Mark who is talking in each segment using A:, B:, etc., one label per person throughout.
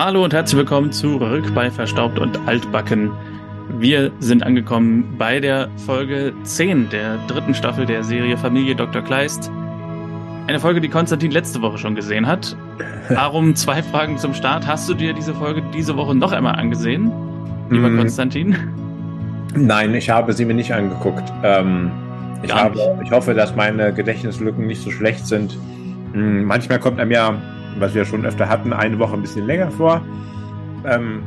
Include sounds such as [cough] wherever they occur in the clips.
A: Hallo und herzlich willkommen zurück bei Verstaubt und Altbacken. Wir sind angekommen bei der Folge 10 der dritten Staffel der Serie Familie Dr. Kleist. Eine Folge, die Konstantin letzte Woche schon gesehen hat. Darum [laughs] zwei Fragen zum Start. Hast du dir diese Folge diese Woche noch einmal angesehen, lieber mm. Konstantin?
B: Nein, ich habe sie mir nicht angeguckt. Ähm, ich, habe, ich hoffe, dass meine Gedächtnislücken nicht so schlecht sind. Hm, manchmal kommt einem ja, was wir schon öfter hatten, eine Woche ein bisschen länger vor. Ähm,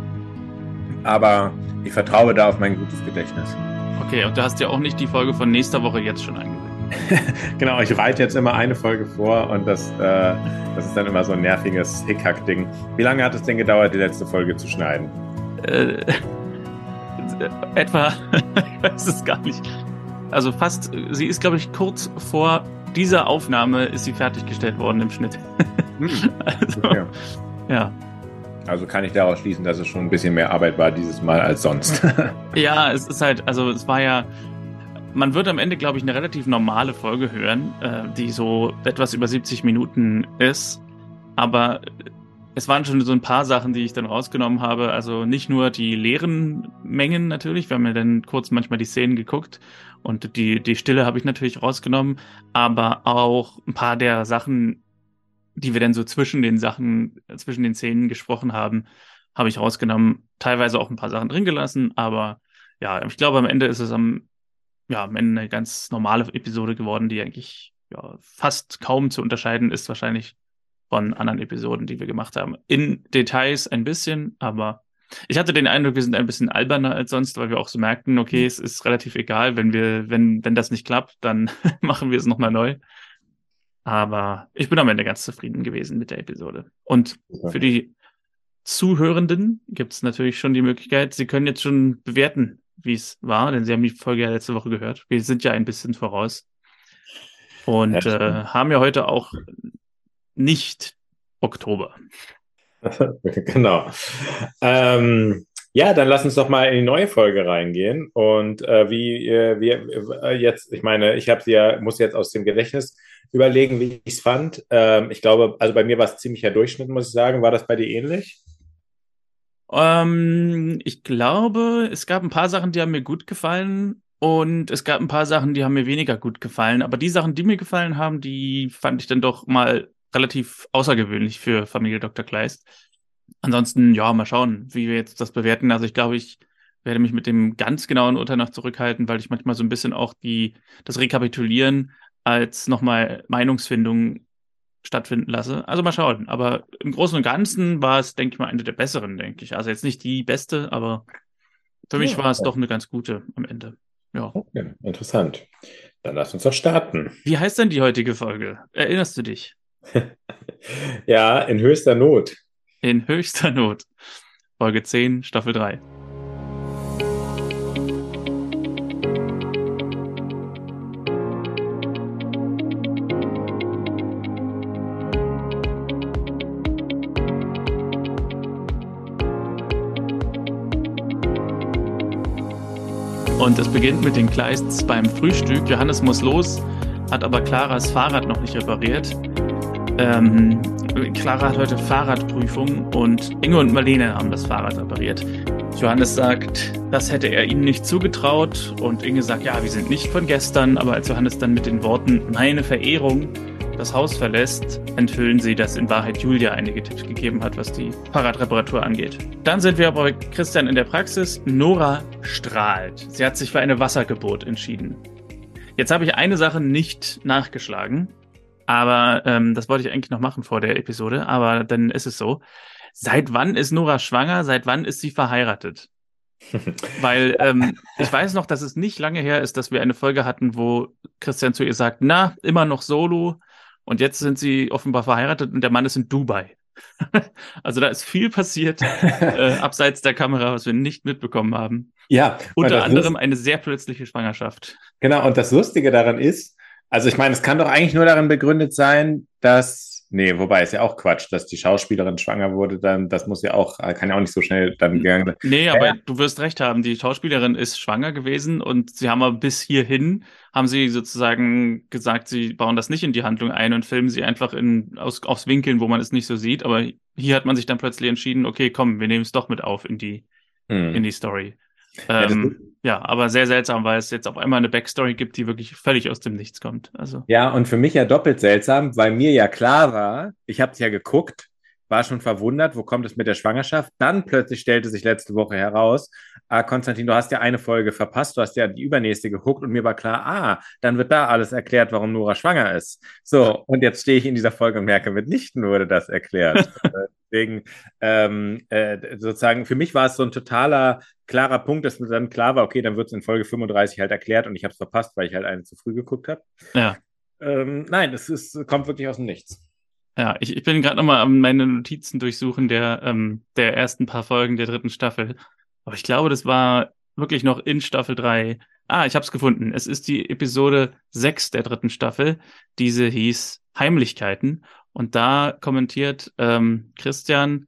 B: aber ich vertraue da auf mein gutes Gedächtnis.
A: Okay, und du hast ja auch nicht die Folge von nächster Woche jetzt schon angesehen. [laughs]
B: genau, ich reite jetzt immer eine Folge vor und das, äh, das ist dann immer so ein nerviges Hickhack-Ding. Wie lange hat es denn gedauert, die letzte Folge zu schneiden? Äh, [laughs]
A: etwa, [laughs] ich weiß es gar nicht. Also fast, sie ist, glaube ich, kurz vor dieser Aufnahme ist sie fertiggestellt worden im Schnitt. Hm. [laughs]
B: also, ja. ja. Also kann ich daraus schließen, dass es schon ein bisschen mehr Arbeit war dieses Mal als sonst. [laughs]
A: ja, es ist halt, also es war ja, man wird am Ende, glaube ich, eine relativ normale Folge hören, äh, die so etwas über 70 Minuten ist. Aber es waren schon so ein paar Sachen, die ich dann rausgenommen habe. Also nicht nur die leeren Mengen natürlich, wir haben ja dann kurz manchmal die Szenen geguckt und die, die Stille habe ich natürlich rausgenommen, aber auch ein paar der Sachen, die wir dann so zwischen den Sachen, zwischen den Szenen gesprochen haben, habe ich rausgenommen. Teilweise auch ein paar Sachen drin gelassen, aber ja, ich glaube, am Ende ist es am, ja, am Ende eine ganz normale Episode geworden, die eigentlich ja, fast kaum zu unterscheiden ist, wahrscheinlich von anderen Episoden, die wir gemacht haben. In Details ein bisschen, aber ich hatte den Eindruck, wir sind ein bisschen alberner als sonst, weil wir auch so merkten, okay, es ist relativ egal, wenn wir, wenn, wenn das nicht klappt, dann [laughs] machen wir es nochmal neu. Aber ich bin am Ende ganz zufrieden gewesen mit der Episode. Und für die Zuhörenden gibt es natürlich schon die Möglichkeit, sie können jetzt schon bewerten, wie es war, denn sie haben die Folge ja letzte Woche gehört. Wir sind ja ein bisschen voraus. Und äh, haben ja heute auch nicht Oktober. [laughs]
B: genau. Ähm, ja, dann lass uns doch mal in die neue Folge reingehen. Und äh, wie äh, wir äh, jetzt, ich meine, ich habe sie ja, muss jetzt aus dem Gedächtnis überlegen, wie ich es fand. Ähm, ich glaube, also bei mir war es ziemlicher Durchschnitt, muss ich sagen. War das bei dir ähnlich?
A: Ähm, ich glaube, es gab ein paar Sachen, die haben mir gut gefallen. Und es gab ein paar Sachen, die haben mir weniger gut gefallen. Aber die Sachen, die mir gefallen haben, die fand ich dann doch mal relativ außergewöhnlich für Familie Dr. Kleist. Ansonsten, ja, mal schauen, wie wir jetzt das bewerten. Also ich glaube, ich werde mich mit dem ganz genauen Urteil noch zurückhalten, weil ich manchmal so ein bisschen auch die, das Rekapitulieren als nochmal Meinungsfindung stattfinden lasse. Also mal schauen. Aber im Großen und Ganzen war es, denke ich mal, eine der besseren, denke ich. Also jetzt nicht die beste, aber für mich ja, war es doch eine ganz gute am Ende. Ja.
B: Okay, interessant. Dann lass uns doch starten.
A: Wie heißt denn die heutige Folge? Erinnerst du dich? [laughs]
B: ja, in höchster Not.
A: In höchster Not. Folge 10, Staffel 3. Und es beginnt mit den Kleists beim Frühstück. Johannes muss los, hat aber Claras Fahrrad noch nicht repariert. Ähm, Clara hat heute Fahrradprüfung und Inge und Marlene haben das Fahrrad repariert. Johannes sagt, das hätte er ihnen nicht zugetraut und Inge sagt, ja, wir sind nicht von gestern, aber als Johannes dann mit den Worten meine Verehrung das Haus verlässt, enthüllen sie, dass in Wahrheit Julia einige Tipps gegeben hat, was die Fahrradreparatur angeht. Dann sind wir bei Christian in der Praxis. Nora strahlt. Sie hat sich für eine Wassergeburt entschieden. Jetzt habe ich eine Sache nicht nachgeschlagen. Aber ähm, das wollte ich eigentlich noch machen vor der Episode, aber dann ist es so. Seit wann ist Nora schwanger? Seit wann ist sie verheiratet? [laughs] Weil ähm, ich weiß noch, dass es nicht lange her ist, dass wir eine Folge hatten, wo Christian zu ihr sagt, na, immer noch solo. Und jetzt sind sie offenbar verheiratet und der Mann ist in Dubai. [laughs] also da ist viel passiert [laughs] äh, abseits der Kamera, was wir nicht mitbekommen haben.
B: Ja.
A: Unter anderem eine sehr plötzliche Schwangerschaft.
B: Genau, und das Lustige daran ist, also ich meine, es kann doch eigentlich nur darin begründet sein, dass Nee, wobei ist ja auch Quatsch, dass die Schauspielerin schwanger wurde, dann, das muss ja auch, kann ja auch nicht so schnell dann gegangen sein.
A: Nee, aber ja. du wirst recht haben, die Schauspielerin ist schwanger gewesen und sie haben aber bis hierhin, haben sie sozusagen gesagt, sie bauen das nicht in die Handlung ein und filmen sie einfach in, aus, aus Winkeln, wo man es nicht so sieht. Aber hier hat man sich dann plötzlich entschieden, okay, komm, wir nehmen es doch mit auf in die, hm. in die Story. Ähm, ja, ja, aber sehr seltsam, weil es jetzt auf einmal eine Backstory gibt, die wirklich völlig aus dem Nichts kommt. Also.
B: Ja, und für mich ja doppelt seltsam, weil mir ja klar war, ich habe es ja geguckt, war schon verwundert, wo kommt es mit der Schwangerschaft. Dann plötzlich stellte sich letzte Woche heraus, ah, Konstantin, du hast ja eine Folge verpasst, du hast ja die übernächste geguckt und mir war klar, ah, dann wird da alles erklärt, warum Nora schwanger ist. So, und jetzt stehe ich in dieser Folge und merke, mitnichten wurde das erklärt. [laughs] Deswegen ähm, äh, sozusagen, für mich war es so ein totaler klarer Punkt, dass mir dann klar war, okay, dann wird es in Folge 35 halt erklärt und ich habe es verpasst, weil ich halt eine zu früh geguckt habe.
A: Ja.
B: Ähm, nein, es ist, kommt wirklich aus dem Nichts.
A: Ja, ich, ich bin gerade nochmal an meine Notizen durchsuchen der, ähm, der ersten paar Folgen der dritten Staffel. Aber ich glaube, das war wirklich noch in Staffel 3. Ah, ich habe es gefunden. Es ist die Episode 6 der dritten Staffel. Diese hieß Heimlichkeiten. Und da kommentiert ähm, Christian,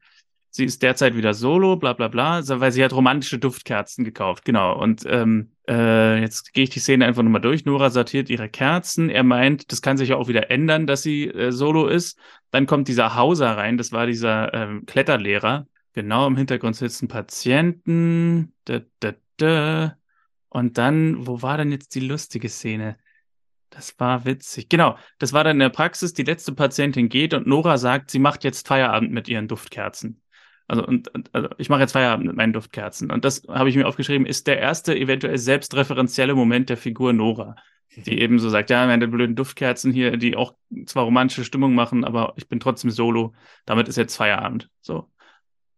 A: sie ist derzeit wieder solo, bla bla bla, weil sie hat romantische Duftkerzen gekauft. Genau. Und ähm, äh, jetzt gehe ich die Szene einfach nochmal durch. Nora sortiert ihre Kerzen. Er meint, das kann sich ja auch wieder ändern, dass sie äh, solo ist. Dann kommt dieser Hauser rein, das war dieser ähm, Kletterlehrer. Genau im Hintergrund sitzen Patienten. Da, da, da. Und dann, wo war denn jetzt die lustige Szene? Das war witzig. Genau, das war dann in der Praxis. Die letzte Patientin geht und Nora sagt, sie macht jetzt Feierabend mit ihren Duftkerzen. Also, und, also ich mache jetzt Feierabend mit meinen Duftkerzen. Und das habe ich mir aufgeschrieben, ist der erste eventuell selbstreferenzielle Moment der Figur Nora, die eben so sagt, ja, meine blöden Duftkerzen hier, die auch zwar romantische Stimmung machen, aber ich bin trotzdem solo. Damit ist jetzt Feierabend. So.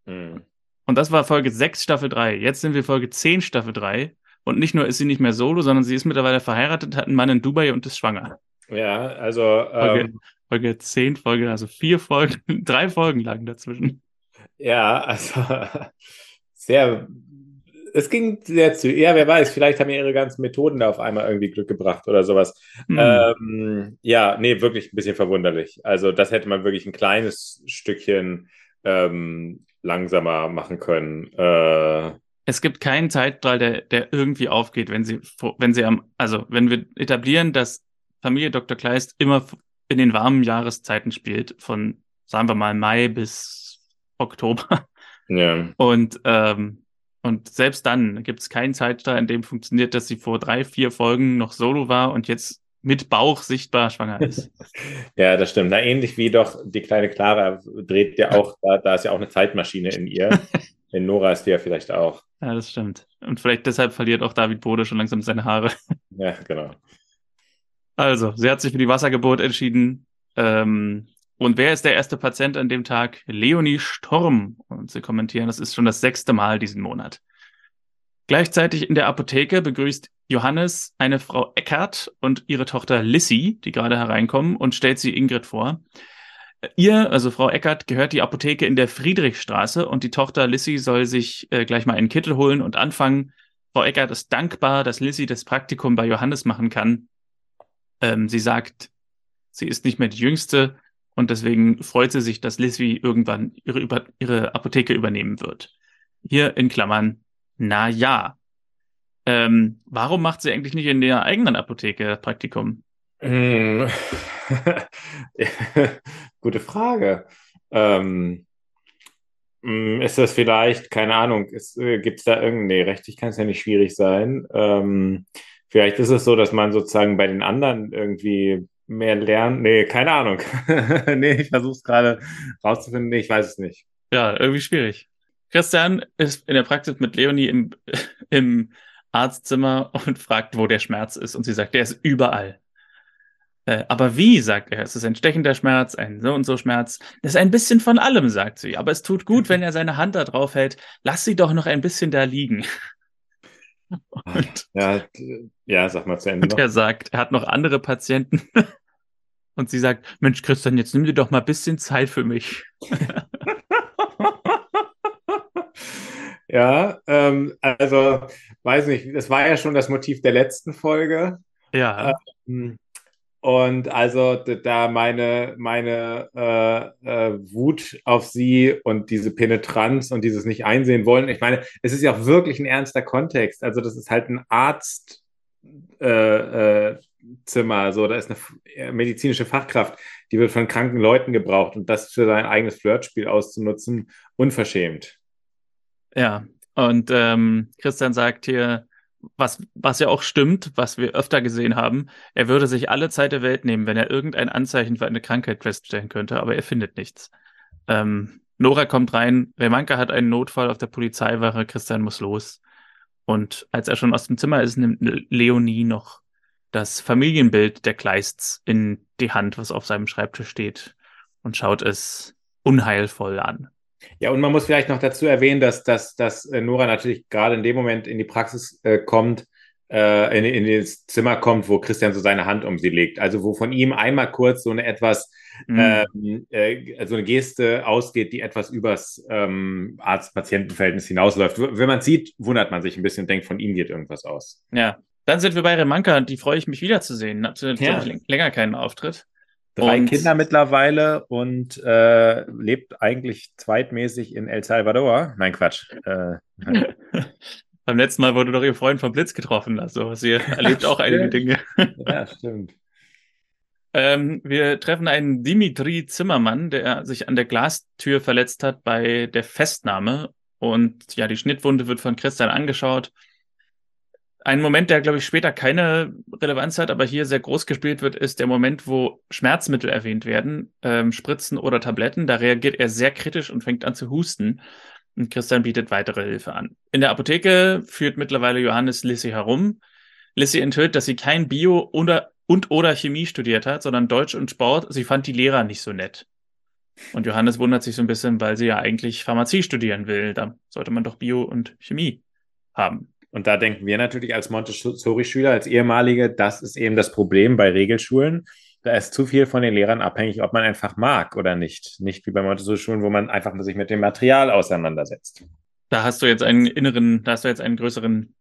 A: Mhm. Und das war Folge 6, Staffel 3. Jetzt sind wir Folge 10, Staffel 3. Und nicht nur ist sie nicht mehr solo, sondern sie ist mittlerweile verheiratet, hat einen Mann in Dubai und ist schwanger.
B: Ja, also.
A: Folge, ähm, Folge 10 Folge, also vier Folgen, [laughs] drei Folgen lagen dazwischen.
B: Ja, also [laughs] sehr. Es ging sehr zu. Ja, wer weiß, vielleicht haben ja ihre ganzen Methoden da auf einmal irgendwie Glück gebracht oder sowas. Hm. Ähm, ja, nee, wirklich ein bisschen verwunderlich. Also, das hätte man wirklich ein kleines Stückchen ähm, langsamer machen können. Äh,
A: es gibt keinen Zeitstrahl, der, der irgendwie aufgeht, wenn sie, wenn sie am, also wenn wir etablieren, dass Familie Dr. Kleist immer in den warmen Jahreszeiten spielt, von, sagen wir mal, Mai bis Oktober.
B: Ja.
A: Und, ähm, und selbst dann gibt es keinen Zeitstrahl, in dem funktioniert, dass sie vor drei, vier Folgen noch solo war und jetzt mit Bauch sichtbar schwanger ist. [laughs]
B: ja, das stimmt. Na, ähnlich wie doch die kleine Clara dreht ja [laughs] auch, da, da ist ja auch eine Zeitmaschine in ihr. [laughs] In Nora ist die ja vielleicht auch.
A: Ja, das stimmt. Und vielleicht deshalb verliert auch David Bode schon langsam seine Haare.
B: Ja, genau.
A: Also, sie hat sich für die Wassergeburt entschieden. Ähm, und wer ist der erste Patient an dem Tag? Leonie Storm. Und sie kommentieren, das ist schon das sechste Mal diesen Monat. Gleichzeitig in der Apotheke begrüßt Johannes eine Frau Eckert und ihre Tochter Lissy, die gerade hereinkommen, und stellt sie Ingrid vor. Ihr, also Frau Eckert, gehört die Apotheke in der Friedrichstraße und die Tochter Lissy soll sich äh, gleich mal einen Kittel holen und anfangen. Frau Eckert ist dankbar, dass Lissy das Praktikum bei Johannes machen kann. Ähm, sie sagt, sie ist nicht mehr die Jüngste und deswegen freut sie sich, dass Lissy irgendwann ihre, über, ihre Apotheke übernehmen wird. Hier in Klammern, na ja. Ähm, warum macht sie eigentlich nicht in der eigenen Apotheke Praktikum? [laughs]
B: Gute Frage. Ähm, hm, ist das vielleicht, keine Ahnung, äh, gibt es da irgendeine, nee, rechtlich kann es ja nicht schwierig sein. Ähm, vielleicht ist es so, dass man sozusagen bei den anderen irgendwie mehr lernt. Nee, keine Ahnung. [laughs] nee, ich versuche es gerade rauszufinden. Nee, ich weiß es nicht.
A: Ja, irgendwie schwierig. Christian ist in der Praxis mit Leonie im, [laughs] im Arztzimmer und fragt, wo der Schmerz ist. Und sie sagt, der ist überall. Äh, aber wie, sagt er, es ist ein stechender Schmerz, ein so und so Schmerz. Es ist ein bisschen von allem, sagt sie. Aber es tut gut, wenn er seine Hand da drauf hält. Lass sie doch noch ein bisschen da liegen.
B: Und, ja, ja, sag mal zu Ende.
A: Und er sagt, er hat noch andere Patienten. [laughs] Und sie sagt, Mensch, Christian, jetzt nimm dir doch mal ein bisschen Zeit für mich. [laughs]
B: ja, ähm, also, weiß nicht, das war ja schon das Motiv der letzten Folge.
A: Ja.
B: Ähm, Und also da meine, meine äh, äh, Wut auf sie und diese Penetranz und dieses nicht einsehen wollen. Ich meine, es ist ja auch wirklich ein ernster Kontext. Also das ist halt ein Arztzimmer. Äh, äh, so, da ist eine medizinische Fachkraft, die wird von kranken Leuten gebraucht und das für sein eigenes Flirtspiel auszunutzen, unverschämt.
A: Ja, und ähm, Christian sagt hier, was, was ja auch stimmt, was wir öfter gesehen haben, er würde sich alle Zeit der Welt nehmen, wenn er irgendein Anzeichen für eine Krankheit feststellen könnte, aber er findet nichts. Ähm, Nora kommt rein, Remanka hat einen Notfall auf der Polizeiwache, Christian muss los. Und als er schon aus dem Zimmer ist, nimmt Leonie noch das Familienbild der Kleists in die Hand, was auf seinem Schreibtisch steht, und schaut es unheilvoll an.
B: Ja, und man muss vielleicht noch dazu erwähnen, dass, dass, dass äh, Nora natürlich gerade in dem Moment in die Praxis äh, kommt, äh, in, in das Zimmer kommt, wo Christian so seine Hand um sie legt. Also wo von ihm einmal kurz so eine etwas, mhm. ähm, äh, so eine Geste ausgeht, die etwas übers ähm, Arzt-Patienten-Verhältnis hinausläuft. Wenn man sieht, wundert man sich ein bisschen und denkt, von ihm geht irgendwas aus.
A: Ja, dann sind wir bei Remanka und die freue ich mich wiederzusehen. Hatte ja. länger keinen Auftritt
B: drei und, Kinder mittlerweile und äh, lebt eigentlich zweitmäßig in El Salvador. Nein, Quatsch. Äh, [laughs]
A: Beim letzten Mal wurde doch ihr Freund vom Blitz getroffen. Also sie erlebt auch einige Dinge.
B: ja, stimmt.
A: Ähm, wir treffen einen Dimitri Zimmermann, der sich an der Glastür verletzt hat bei der Festnahme. Und ja, die Schnittwunde wird von Christian angeschaut. Ein Moment, der, glaube ich, später keine Relevanz hat, aber hier sehr groß gespielt wird, ist der Moment, wo Schmerzmittel erwähnt werden, ähm, Spritzen oder Tabletten. Da reagiert er sehr kritisch und fängt an zu husten. Und Christian bietet weitere Hilfe an. In der Apotheke führt mittlerweile Johannes Lissy herum. Lissy enthüllt, dass sie kein Bio oder, und oder Chemie studiert hat, sondern Deutsch und Sport. Sie fand die Lehrer nicht so nett. Und Johannes wundert sich so ein bisschen, weil sie ja eigentlich Pharmazie studieren will. Da sollte man doch Bio und Chemie haben.
B: Und da denken wir natürlich als Montessori-Schüler, als ehemalige, das ist eben das Problem bei Regelschulen. Da ist zu viel von den Lehrern abhängig, ob man einfach mag oder nicht. Nicht wie bei Montessori-Schulen, wo man einfach sich mit dem Material auseinandersetzt.
A: Da hast du jetzt einen inneren, da hast du jetzt einen größeren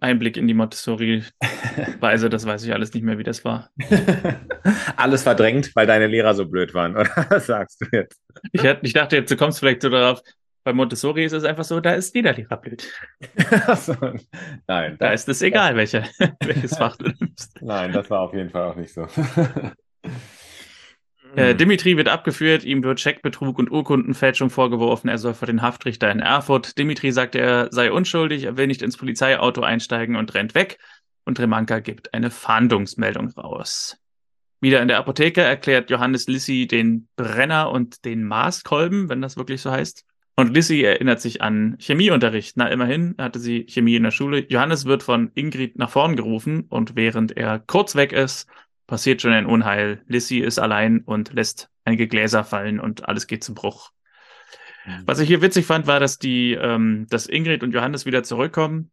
A: Einblick in die Montessori-Weise. Das weiß ich alles nicht mehr, wie das war. [laughs]
B: alles verdrängt, weil deine Lehrer so blöd waren, oder [laughs] was sagst du jetzt?
A: Ich, ich dachte jetzt, du kommst vielleicht so darauf, bei Montessori ist es einfach so, da ist jeder Lehrerbild. so, nein. Da ist es egal, welche, [laughs] welches Fach du nimmst.
B: Nein, das war auf jeden Fall auch nicht so. [laughs]
A: Äh, Dimitri wird abgeführt, ihm wird Scheckbetrug und Urkundenfälschung vorgeworfen, er soll vor den Haftrichter in Erfurt. Dimitri sagt, er sei unschuldig, er will nicht ins Polizeiauto einsteigen und rennt weg. Und Remanka gibt eine Fahndungsmeldung raus. Wieder in der Apotheke erklärt Johannes Lissi den Brenner und den Maßkolben, wenn das wirklich so heißt. Und Lissy erinnert sich an Chemieunterricht. Na, immerhin hatte sie Chemie in der Schule. Johannes wird von Ingrid nach vorn gerufen und während er kurz weg ist, passiert schon ein Unheil. Lissy ist allein und lässt einige Gläser fallen und alles geht zum Bruch. Was ich hier witzig fand, war, dass die, ähm, dass Ingrid und Johannes wieder zurückkommen.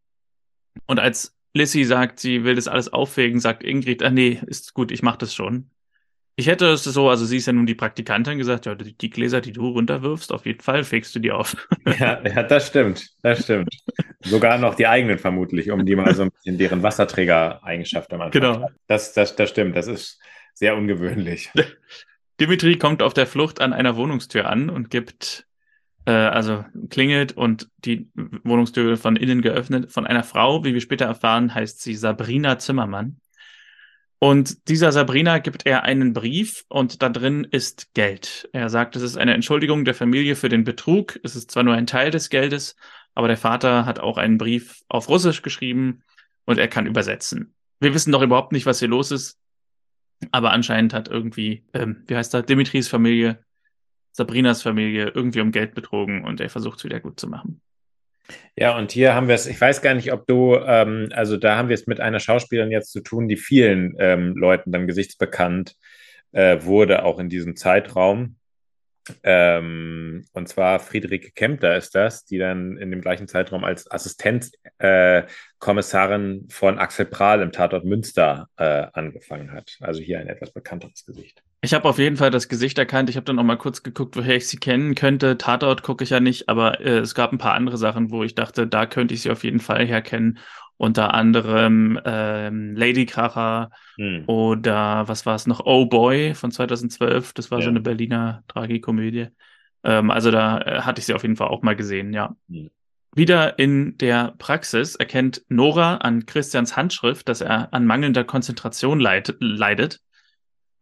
A: Und als Lissy sagt, sie will das alles auffegen, sagt Ingrid, ah nee, ist gut, ich mach das schon. Ich hätte es so, also sie ist ja nun die Praktikantin gesagt, ja, die Gläser, die du runterwirfst, auf jeden Fall fegst du die auf. [laughs]
B: Ja, ja das stimmt, das stimmt. Sogar noch die eigenen vermutlich, um die mal so ein bisschen deren Wasserträger-Eigenschaft am Anfang. Genau. Das, das, das stimmt, das ist sehr ungewöhnlich. [laughs]
A: Dimitri kommt auf der Flucht an einer Wohnungstür an und gibt, äh, also klingelt und die Wohnungstür wird von innen geöffnet von einer Frau, wie wir später erfahren, heißt sie Sabrina Zimmermann. Und dieser Sabrina gibt er einen Brief und da drin ist Geld. Er sagt, es ist eine Entschuldigung der Familie für den Betrug. Es ist zwar nur ein Teil des Geldes, aber der Vater hat auch einen Brief auf Russisch geschrieben und er kann übersetzen. Wir wissen doch überhaupt nicht, was hier los ist, aber anscheinend hat irgendwie, ähm, wie heißt er, Dimitris Familie, Sabrinas Familie irgendwie um Geld betrogen und er versucht es wieder gut zu machen.
B: Ja, und hier haben wir es, ich weiß gar nicht, ob du, ähm, also da haben wir es mit einer Schauspielerin jetzt zu tun, die vielen ähm, Leuten dann gesichtsbekannt äh, wurde, auch in diesem Zeitraum. Ähm, und zwar Friederike Kempter ist das, die dann in dem gleichen Zeitraum als Assistenzkommissarin äh, von Axel Prahl im Tatort Münster äh, angefangen hat. Also hier ein etwas bekannteres Gesicht.
A: Ich habe auf jeden Fall das Gesicht erkannt. Ich habe dann noch mal kurz geguckt, woher ich sie kennen könnte. Tatort gucke ich ja nicht, aber äh, es gab ein paar andere Sachen, wo ich dachte, da könnte ich sie auf jeden Fall herkennen. Unter anderem ähm, Ladykracher hm. oder was war es noch? Oh Boy von 2012. Das war ja. so eine Berliner Tragikomödie. Ähm, also da äh, hatte ich sie auf jeden Fall auch mal gesehen, ja. Hm. Wieder in der Praxis erkennt Nora an Christians Handschrift, dass er an mangelnder Konzentration leid leidet.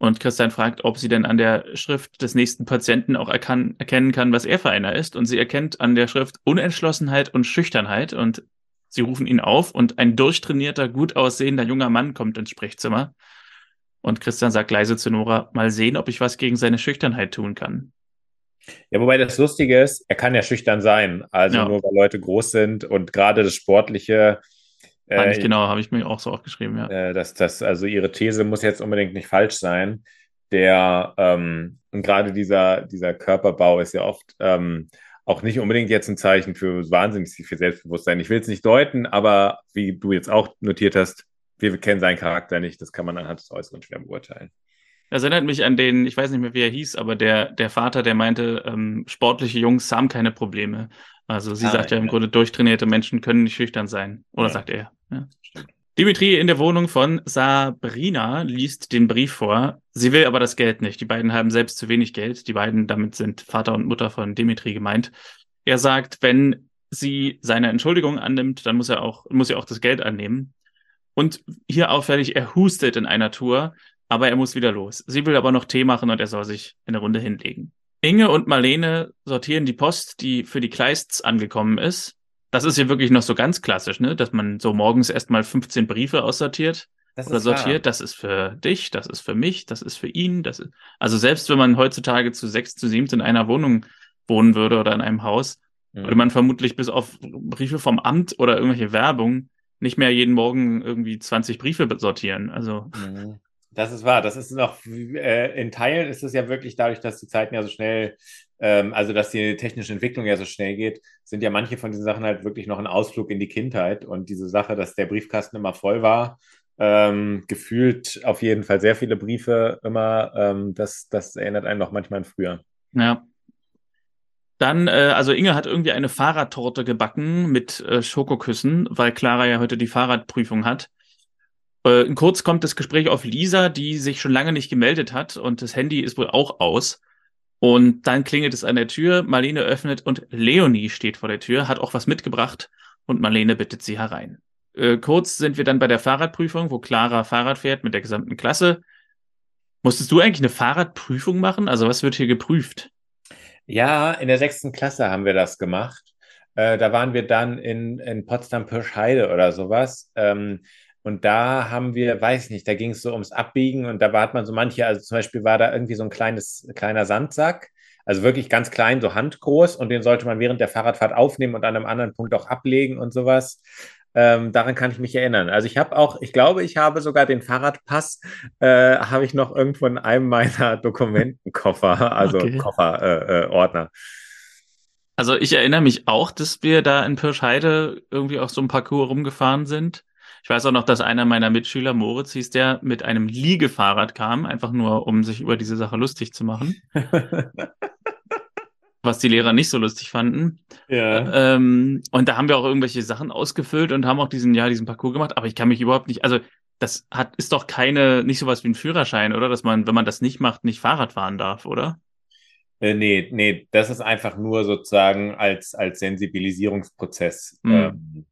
A: Und Christian fragt, ob sie denn an der Schrift des nächsten Patienten auch erkennen kann, was er für einer ist. Und sie erkennt an der Schrift Unentschlossenheit und Schüchternheit. Und sie rufen ihn auf und ein durchtrainierter, gut aussehender junger Mann kommt ins Sprechzimmer. Und Christian sagt leise zu Nora, mal sehen, ob ich was gegen seine Schüchternheit tun kann.
B: Ja, wobei das Lustige ist, er kann ja schüchtern sein. Also ja. nur weil Leute groß sind und gerade das Sportliche
A: äh, genau, habe ich mir auch so aufgeschrieben, ja.
B: Äh, dass das, also ihre These muss jetzt unbedingt nicht falsch sein. Der, ähm, und gerade dieser, dieser Körperbau ist ja oft ähm, auch nicht unbedingt jetzt ein Zeichen für wahnsinnig viel Selbstbewusstsein. Ich will es nicht deuten, aber wie du jetzt auch notiert hast, wir kennen seinen Charakter nicht, das kann man anhand des Äußeren schwer beurteilen.
A: Das erinnert mich an den, ich weiß nicht mehr, wie er hieß, aber der, der Vater, der meinte, ähm, sportliche Jungs haben keine Probleme. Also sie ah, sagt ja, ja im Grunde, durchtrainierte Menschen können nicht schüchtern sein. Oder ja. sagt er. Ja. Dimitri in der Wohnung von Sabrina liest den Brief vor. Sie will aber das Geld nicht. Die beiden haben selbst zu wenig Geld. Die beiden, damit sind Vater und Mutter von Dimitri gemeint. Er sagt, wenn sie seine Entschuldigung annimmt, dann muss er auch, muss sie auch das Geld annehmen. Und hier auffällig, er hustet in einer Tour, aber er muss wieder los. Sie will aber noch Tee machen und er soll sich eine Runde hinlegen. Inge und Marlene sortieren die Post, die für die Kleists angekommen ist. Das ist ja wirklich noch so ganz klassisch, ne? dass man so morgens erstmal 15 Briefe aussortiert das oder sortiert. Wahr. Das ist für dich, das ist für mich, das ist für ihn. Das ist, also selbst wenn man heutzutage zu sechs, zu sieben in einer Wohnung wohnen würde oder in einem Haus, mhm. würde man vermutlich bis auf Briefe vom Amt oder irgendwelche Werbung nicht mehr jeden Morgen irgendwie 20 Briefe sortieren. Also.
B: Mhm. Das ist wahr. Das ist noch, äh, in Teilen ist es ja wirklich dadurch, dass die Zeiten ja so schnell, ähm, also dass die technische Entwicklung ja so schnell geht, sind ja manche von diesen Sachen halt wirklich noch ein Ausflug in die Kindheit. Und diese Sache, dass der Briefkasten immer voll war, ähm, gefühlt auf jeden Fall sehr viele Briefe immer, ähm, das, das erinnert einen noch manchmal an früher.
A: Ja. Dann, äh, also Inge hat irgendwie eine Fahrradtorte gebacken mit äh, Schokoküssen, weil Clara ja heute die Fahrradprüfung hat. Äh, kurz kommt das Gespräch auf Lisa, die sich schon lange nicht gemeldet hat und das Handy ist wohl auch aus. Und dann klingelt es an der Tür, Marlene öffnet und Leonie steht vor der Tür, hat auch was mitgebracht und Marlene bittet sie herein. Äh, kurz sind wir dann bei der Fahrradprüfung, wo Clara Fahrrad fährt mit der gesamten Klasse. Musstest du eigentlich eine Fahrradprüfung machen? Also was wird hier geprüft?
B: Ja, in der sechsten Klasse haben wir das gemacht. Äh, da waren wir dann in, in Potsdam-Pirschheide oder sowas. Ähm, und da haben wir, weiß nicht, da ging es so ums Abbiegen und da hat man so manche, also zum Beispiel war da irgendwie so ein kleines, kleiner Sandsack, also wirklich ganz klein, so handgroß und den sollte man während der Fahrradfahrt aufnehmen und an einem anderen Punkt auch ablegen und sowas. Ähm, daran kann ich mich erinnern. Also ich habe auch, ich glaube, ich habe sogar den Fahrradpass, äh, habe ich noch irgendwo in einem meiner [laughs] Dokumentenkoffer, also okay. Kofferordner. Äh, äh,
A: also ich erinnere mich auch, dass wir da in Pirschheide irgendwie auf so einem Parcours rumgefahren sind. Ich weiß auch noch, dass einer meiner Mitschüler, Moritz hieß der, mit einem Liegefahrrad kam, einfach nur, um sich über diese Sache lustig zu machen. [laughs] was die Lehrer nicht so lustig fanden. Ja. Ähm, und da haben wir auch irgendwelche Sachen ausgefüllt und haben auch diesen, ja, diesen Parcours gemacht, aber ich kann mich überhaupt nicht, also das hat, ist doch keine, nicht sowas wie ein Führerschein, oder? Dass man, wenn man das nicht macht, nicht Fahrrad fahren darf, oder?
B: Äh, nee, nee, das ist einfach nur sozusagen als, als Sensibilisierungsprozess. Mhm. Ähm,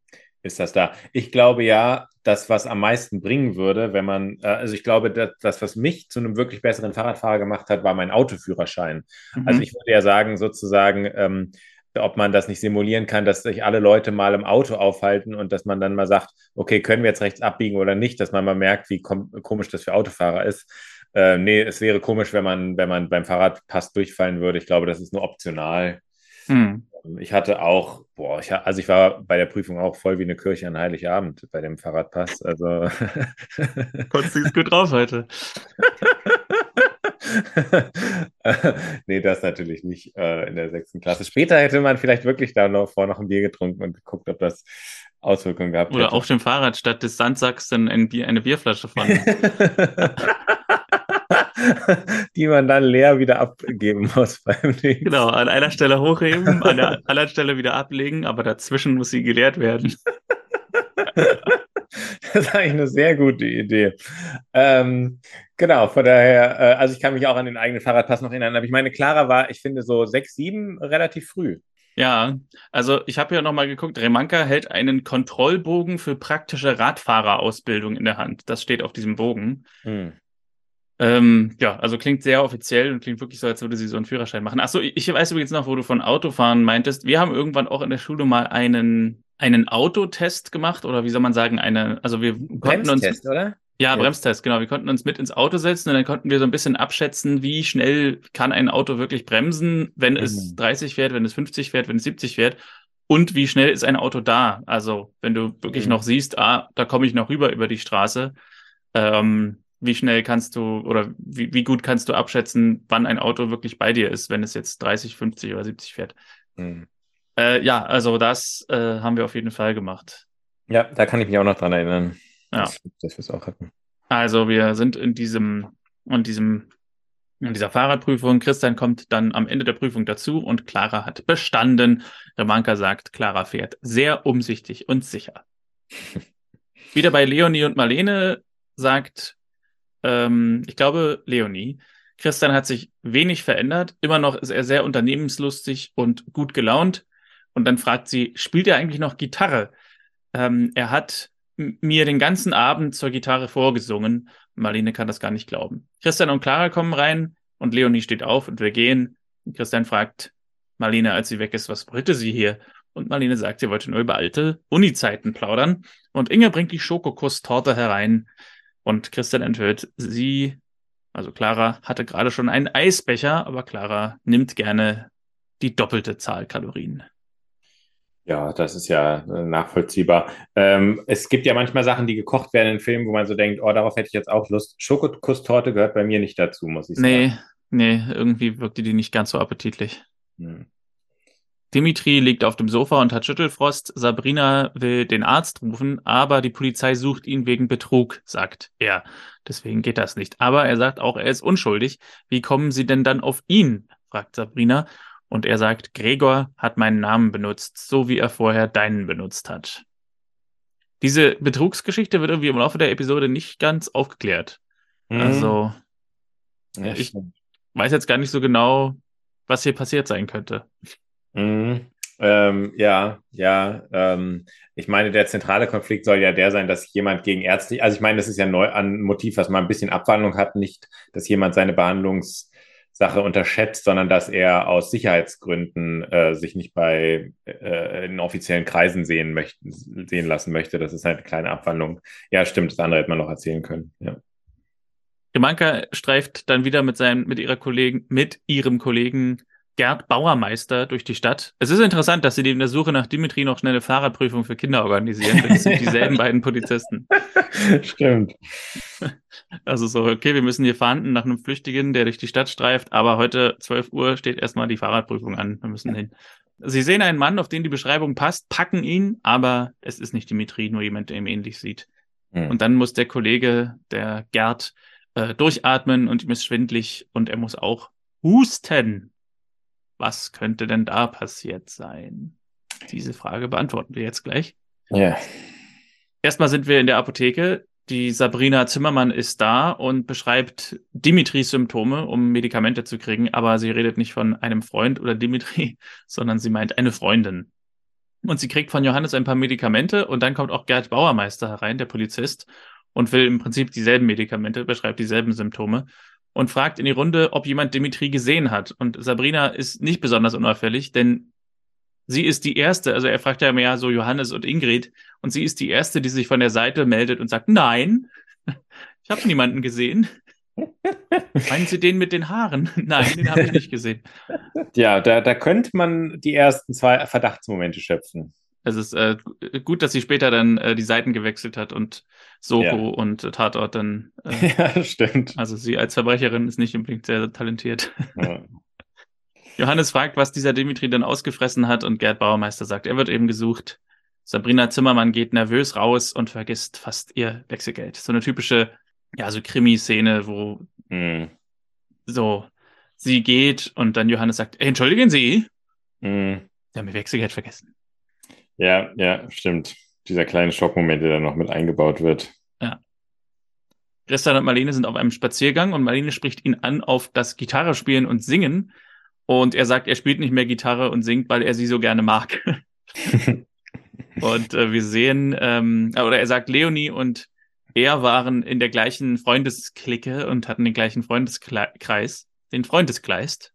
B: ist das da. Ich glaube ja, das, was am meisten bringen würde, wenn man, äh, also ich glaube, das, das, was mich zu einem wirklich besseren Fahrradfahrer gemacht hat, war mein Autoführerschein. Mhm. Also ich würde ja sagen, sozusagen, ähm, ob man das nicht simulieren kann, dass sich alle Leute mal im Auto aufhalten und dass man dann mal sagt, okay, können wir jetzt rechts abbiegen oder nicht, dass man mal merkt, wie kom komisch das für Autofahrer ist. Äh, nee, es wäre komisch, wenn man, wenn man beim Fahrradpass durchfallen würde. Ich glaube, das ist nur optional. Mhm. Ich hatte auch, boah, ich, also ich war bei der Prüfung auch voll wie eine Kirche an Heiligabend bei dem Fahrradpass. Also. [laughs]
A: Konntest du gut drauf heute? [laughs]
B: nee, das natürlich nicht äh, in der sechsten Klasse. Später hätte man vielleicht wirklich da noch vor noch ein Bier getrunken und geguckt, ob das Auswirkungen gehabt
A: Oder
B: hätte.
A: auf dem Fahrrad statt des Sandsacks dann ein Bier, eine Bierflasche von. [laughs] [laughs]
B: die man dann leer wieder abgeben muss [laughs] beim
A: nächsten. Genau, an einer Stelle hochheben, an der [laughs] anderen Stelle wieder ablegen, aber dazwischen muss sie geleert werden.
B: das ist eigentlich eine sehr gute Idee. Ähm, genau, von daher, äh, also ich kann mich auch an den eigenen Fahrradpass noch erinnern, aber ich meine, Clara war, ich finde, so sechs, sieben relativ früh.
A: Ja, also ich habe ja nochmal geguckt, Remanka hält einen Kontrollbogen für praktische Radfahrerausbildung in der Hand. Das steht auf diesem Bogen. Hm. Ähm, ja, also klingt sehr offiziell und klingt wirklich so, als würde sie so einen Führerschein machen. Achso, ich weiß übrigens noch, wo du von Autofahren meintest. Wir haben irgendwann auch in der Schule mal einen, einen Autotest gemacht oder wie soll man sagen, eine, also wir konnten uns. oder? Ja, Bremstest, genau. Wir konnten uns mit ins Auto setzen und dann konnten wir so ein bisschen abschätzen, wie schnell kann ein Auto wirklich bremsen, wenn es 30 mhm. fährt, wenn es 50 fährt, wenn es 70 fährt und wie schnell ist ein Auto da. Also wenn du wirklich mhm. noch siehst, ah, da komme ich noch rüber über die Straße, ähm, wie schnell kannst du oder wie, wie gut kannst du abschätzen, wann ein Auto wirklich bei dir ist, wenn es jetzt 30, 50 oder 70 fährt. Mhm. Äh, ja, also das äh, haben wir auf jeden Fall gemacht.
B: Ja, da kann ich mich auch noch dran erinnern.
A: Ja. Dass, dass wir es auch hatten. Also wir sind in diesem, in diesem, in dieser Fahrradprüfung. Christian kommt dann am Ende der Prüfung dazu und Clara hat bestanden. Remanka sagt, Clara fährt sehr umsichtig und sicher. [laughs] Wieder bei Leonie und Marlene sagt, ähm, ich glaube, Leonie, Christian hat sich wenig verändert. Immer noch ist er sehr unternehmenslustig und gut gelaunt. Und dann fragt sie, spielt er eigentlich noch Gitarre? Ähm, er hat mir den ganzen Abend zur Gitarre vorgesungen. Marlene kann das gar nicht glauben. Christian und Clara kommen rein und Leonie steht auf und wir gehen. Christian fragt Marlene, als sie weg ist, was wollte sie hier? Und Marlene sagt, sie wollte nur über alte Uni-Zeiten plaudern. Und Inge bringt die Schokokuss-Torte herein. Und Christian enthüllt, sie, also Clara, hatte gerade schon einen Eisbecher, aber Clara nimmt gerne die doppelte Zahl Kalorien.
B: Ja, das ist ja äh, nachvollziehbar. Ähm, es gibt ja manchmal Sachen, die gekocht werden in Filmen, wo man so denkt, oh, darauf hätte ich jetzt auch Lust. Schokokusstorte gehört bei mir nicht dazu, muss ich sagen.
A: Nee, nee, irgendwie wirkte die nicht ganz so appetitlich. Hm. Dimitri liegt auf dem Sofa und hat Schüttelfrost. Sabrina will den Arzt rufen, aber die Polizei sucht ihn wegen Betrug, sagt er. Deswegen geht das nicht. Aber er sagt auch, er ist unschuldig. Wie kommen Sie denn dann auf ihn? fragt Sabrina. Und er sagt, Gregor hat meinen Namen benutzt, so wie er vorher deinen benutzt hat. Diese Betrugsgeschichte wird irgendwie im Laufe der Episode nicht ganz aufgeklärt. Mhm. Also, ja, ich weiß jetzt gar nicht so genau, was hier passiert sein könnte.
B: Mhm. Ähm, ja, ja. Ähm, ich meine, der zentrale Konflikt soll ja der sein, dass jemand gegen ärztlich, also ich meine, das ist ja neu ein Motiv, was mal ein bisschen Abwandlung hat, nicht, dass jemand seine Behandlungs Sache unterschätzt, sondern dass er aus Sicherheitsgründen äh, sich nicht bei äh, in offiziellen Kreisen sehen möchten, sehen lassen möchte. Das ist halt eine kleine Abwandlung. Ja, stimmt, das andere hätte man noch erzählen können. Ja.
A: Gemanka streift dann wieder mit seinem, mit ihrer Kollegen, mit ihrem Kollegen Gerd Bauermeister durch die Stadt. Es ist interessant, dass sie neben der Suche nach Dimitri noch schnelle Fahrradprüfung für Kinder organisieren. Das sind [laughs] dieselben beiden Polizisten.
B: Stimmt.
A: Also so, okay, wir müssen hier fahnden nach einem Flüchtigen, der durch die Stadt streift, aber heute 12 Uhr steht erstmal die Fahrradprüfung an. Wir müssen hin. Sie sehen einen Mann, auf den die Beschreibung passt, packen ihn, aber es ist nicht Dimitri, nur jemand, der ihm ähnlich sieht. Mhm. Und dann muss der Kollege, der Gerd, äh, durchatmen und ihm ist schwindlig und er muss auch husten. Was könnte denn da passiert sein? Diese Frage beantworten wir jetzt gleich.
B: Ja. Yeah.
A: Erstmal sind wir in der Apotheke. Die Sabrina Zimmermann ist da und beschreibt Dimitris Symptome, um Medikamente zu kriegen, aber sie redet nicht von einem Freund oder Dimitri, [laughs] sondern sie meint eine Freundin. Und sie kriegt von Johannes ein paar Medikamente und dann kommt auch Gerd Bauermeister herein, der Polizist, und will im Prinzip dieselben Medikamente, beschreibt dieselben Symptome und fragt in die Runde, ob jemand Dimitri gesehen hat. Und Sabrina ist nicht besonders unauffällig, denn sie ist die erste, also er fragt ja mehr so Johannes und Ingrid, und sie ist die erste, die sich von der Seite meldet und sagt, nein, ich habe niemanden gesehen. [laughs] Meinen Sie den mit den Haaren? [laughs] Nein, den habe ich nicht gesehen.
B: Ja, da, da könnte man die ersten zwei Verdachtsmomente schöpfen.
A: Es ist äh, gut, dass sie später dann äh, die Seiten gewechselt hat und Soko ja. und äh, Tatort dann. [laughs]
B: Äh, ja, stimmt.
A: Also sie als Verbrecherin ist nicht unbedingt sehr talentiert. Ja. [laughs] Johannes fragt, was dieser Dimitri dann ausgefressen hat und Gerd Bauermeister sagt, er wird eben gesucht. Sabrina Zimmermann geht nervös raus und vergisst fast ihr Wechselgeld. So eine typische, ja, so Krimi-Szene, wo mm. so sie geht und dann Johannes sagt, entschuldigen Sie, mm. Sie haben ihr Wechselgeld vergessen.
B: Ja, ja, stimmt. dieser kleine Schockmoment, der da noch mit eingebaut wird.
A: Ja. Christian und Marlene sind auf einem Spaziergang und Marlene spricht ihn an auf das Gitarre spielen und singen. Und er sagt, er spielt nicht mehr Gitarre und singt, weil er sie so gerne mag. [laughs] und äh, wir sehen, ähm, oder er sagt, Leonie und er waren in der gleichen Freundesklicke und hatten den gleichen Freundeskreis, den Freundeskleist.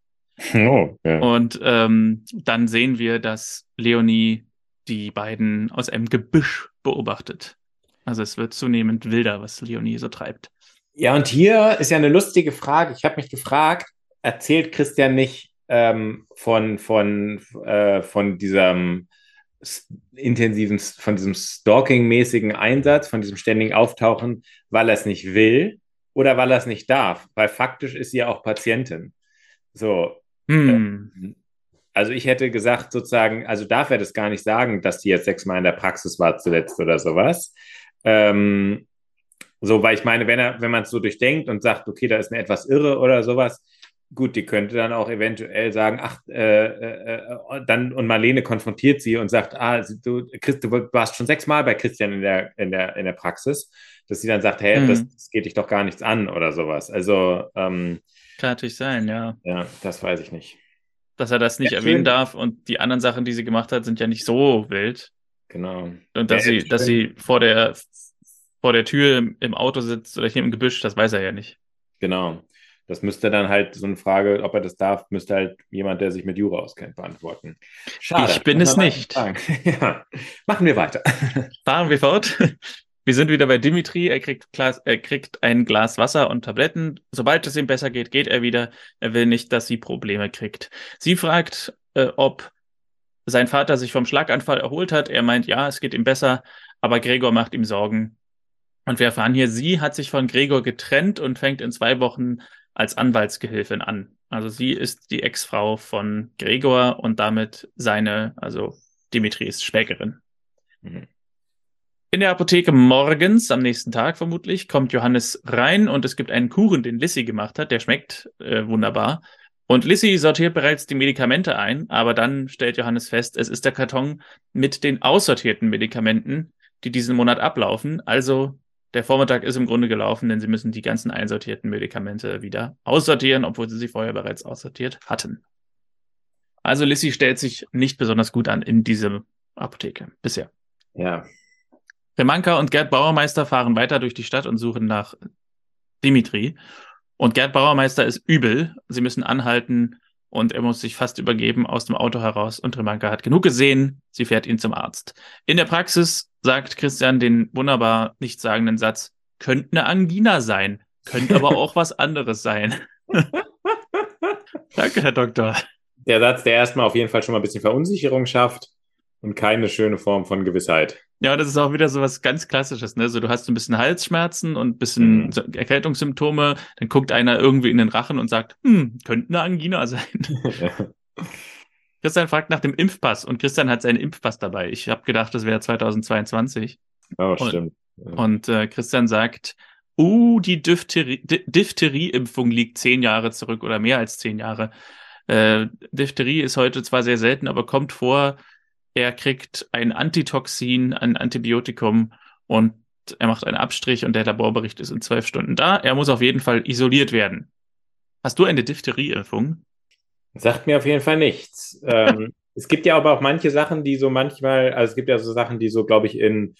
A: Oh, ja. Und ähm, dann sehen wir, dass Leonie die beiden aus einem Gebüsch beobachtet. Also es wird zunehmend wilder, was Leonie so treibt.
B: Ja, und hier ist ja eine lustige Frage. Ich habe mich gefragt, erzählt Christian nicht ähm, von, von, äh, von diesem intensiven, von diesem Stalking-mäßigen Einsatz, von diesem ständigen Auftauchen, weil er es nicht will oder weil er es nicht darf? Weil faktisch ist sie ja auch Patientin. So. Hm. Ähm, also ich hätte gesagt, sozusagen, also darf er das gar nicht sagen, dass die jetzt sechsmal in der Praxis war zuletzt oder sowas. Ähm, so, weil ich meine, wenn er, wenn man es so durchdenkt und sagt, okay, da ist eine etwas irre oder sowas, gut, die könnte dann auch eventuell sagen, ach, äh, äh, äh, dann und Marlene konfrontiert sie und sagt, ah, du, Christ, du warst schon sechsmal bei Christian in der, in der, in der Praxis, dass sie dann sagt, hey, mhm. das, das, geht dich doch gar nichts an oder sowas. Also ähm,
A: kann natürlich sein, ja.
B: Ja, das weiß ich nicht
A: dass er das nicht ja, erwähnen darf und die anderen Sachen, die sie gemacht hat, sind ja nicht so wild.
B: Genau.
A: Und dass ja, sie, dass sie vor der vor der Tür im, im Auto sitzt oder hier im Gebüsch, das weiß er ja nicht.
B: Genau. Das müsste dann halt so eine Frage, ob er das darf, müsste halt jemand, der sich mit Jura auskennt, beantworten.
A: Schade. Ich bin es nicht. [laughs]
B: Ja. Machen wir weiter.
A: Fahren wir fort. Wir sind wieder bei Dimitri. Er kriegt, Glas, er kriegt ein Glas Wasser und Tabletten. Sobald es ihm besser geht, geht er wieder. Er will nicht, dass sie Probleme kriegt. Sie fragt, äh, ob sein Vater sich vom Schlaganfall erholt hat. Er meint, ja, es geht ihm besser, aber Gregor macht ihm Sorgen. Und wir erfahren hier, sie hat sich von Gregor getrennt und fängt in zwei Wochen als Anwaltsgehilfin an. Also sie ist die Ex-Frau von Gregor und damit seine, also Dimitris Schwägerin. Mhm. In der Apotheke morgens, am nächsten Tag vermutlich, kommt Johannes rein und es gibt einen Kuchen, den Lissy gemacht hat. Der schmeckt äh, wunderbar. Und Lissy sortiert bereits die Medikamente ein, aber dann stellt Johannes fest, es ist der Karton mit den aussortierten Medikamenten, die diesen Monat ablaufen. Also der Vormittag ist im Grunde gelaufen, denn sie müssen die ganzen einsortierten Medikamente wieder aussortieren, obwohl sie sie vorher bereits aussortiert hatten. Also Lissy stellt sich nicht besonders gut an in diese Apotheke bisher.
B: Ja,
A: Remanka und Gerd Bauermeister fahren weiter durch die Stadt und suchen nach Dimitri. Und Gerd Bauermeister ist übel. Sie müssen anhalten und er muss sich fast übergeben aus dem Auto heraus. Und Remanka hat genug gesehen. Sie fährt ihn zum Arzt. In der Praxis sagt Christian den wunderbar nichtssagenden Satz, könnte eine Angina sein, könnte aber [laughs] auch was anderes sein. [laughs] Danke, Herr Doktor.
B: Der Satz, der erstmal auf jeden Fall schon mal ein bisschen Verunsicherung schafft und keine schöne Form von Gewissheit.
A: Ja, das ist auch wieder so was ganz Klassisches, ne? So, du hast ein bisschen Halsschmerzen und ein bisschen mhm. Erkältungssymptome, dann guckt einer irgendwie in den Rachen und sagt, hm, könnte eine Angina sein. [laughs] [laughs] Christian fragt nach dem Impfpass und Christian hat seinen Impfpass dabei. Ich habe gedacht, das wäre 2022.
B: Oh, stimmt.
A: Und, ja. und äh, Christian sagt, uh, die Diphtherie, Diphtherie-Impfung liegt zehn Jahre zurück oder mehr als zehn Jahre. Äh, Diphtherie ist heute zwar sehr selten, aber kommt vor, er kriegt ein Antitoxin, ein Antibiotikum und er macht einen Abstrich und der Laborbericht ist in zwölf Stunden da. Er muss auf jeden Fall isoliert werden. Hast du eine Diphtherieimpfung?
B: Sagt mir auf jeden Fall nichts. ähm, [laughs] es gibt ja aber auch manche Sachen, die so manchmal, also es gibt ja so Sachen, die so, glaube ich, in,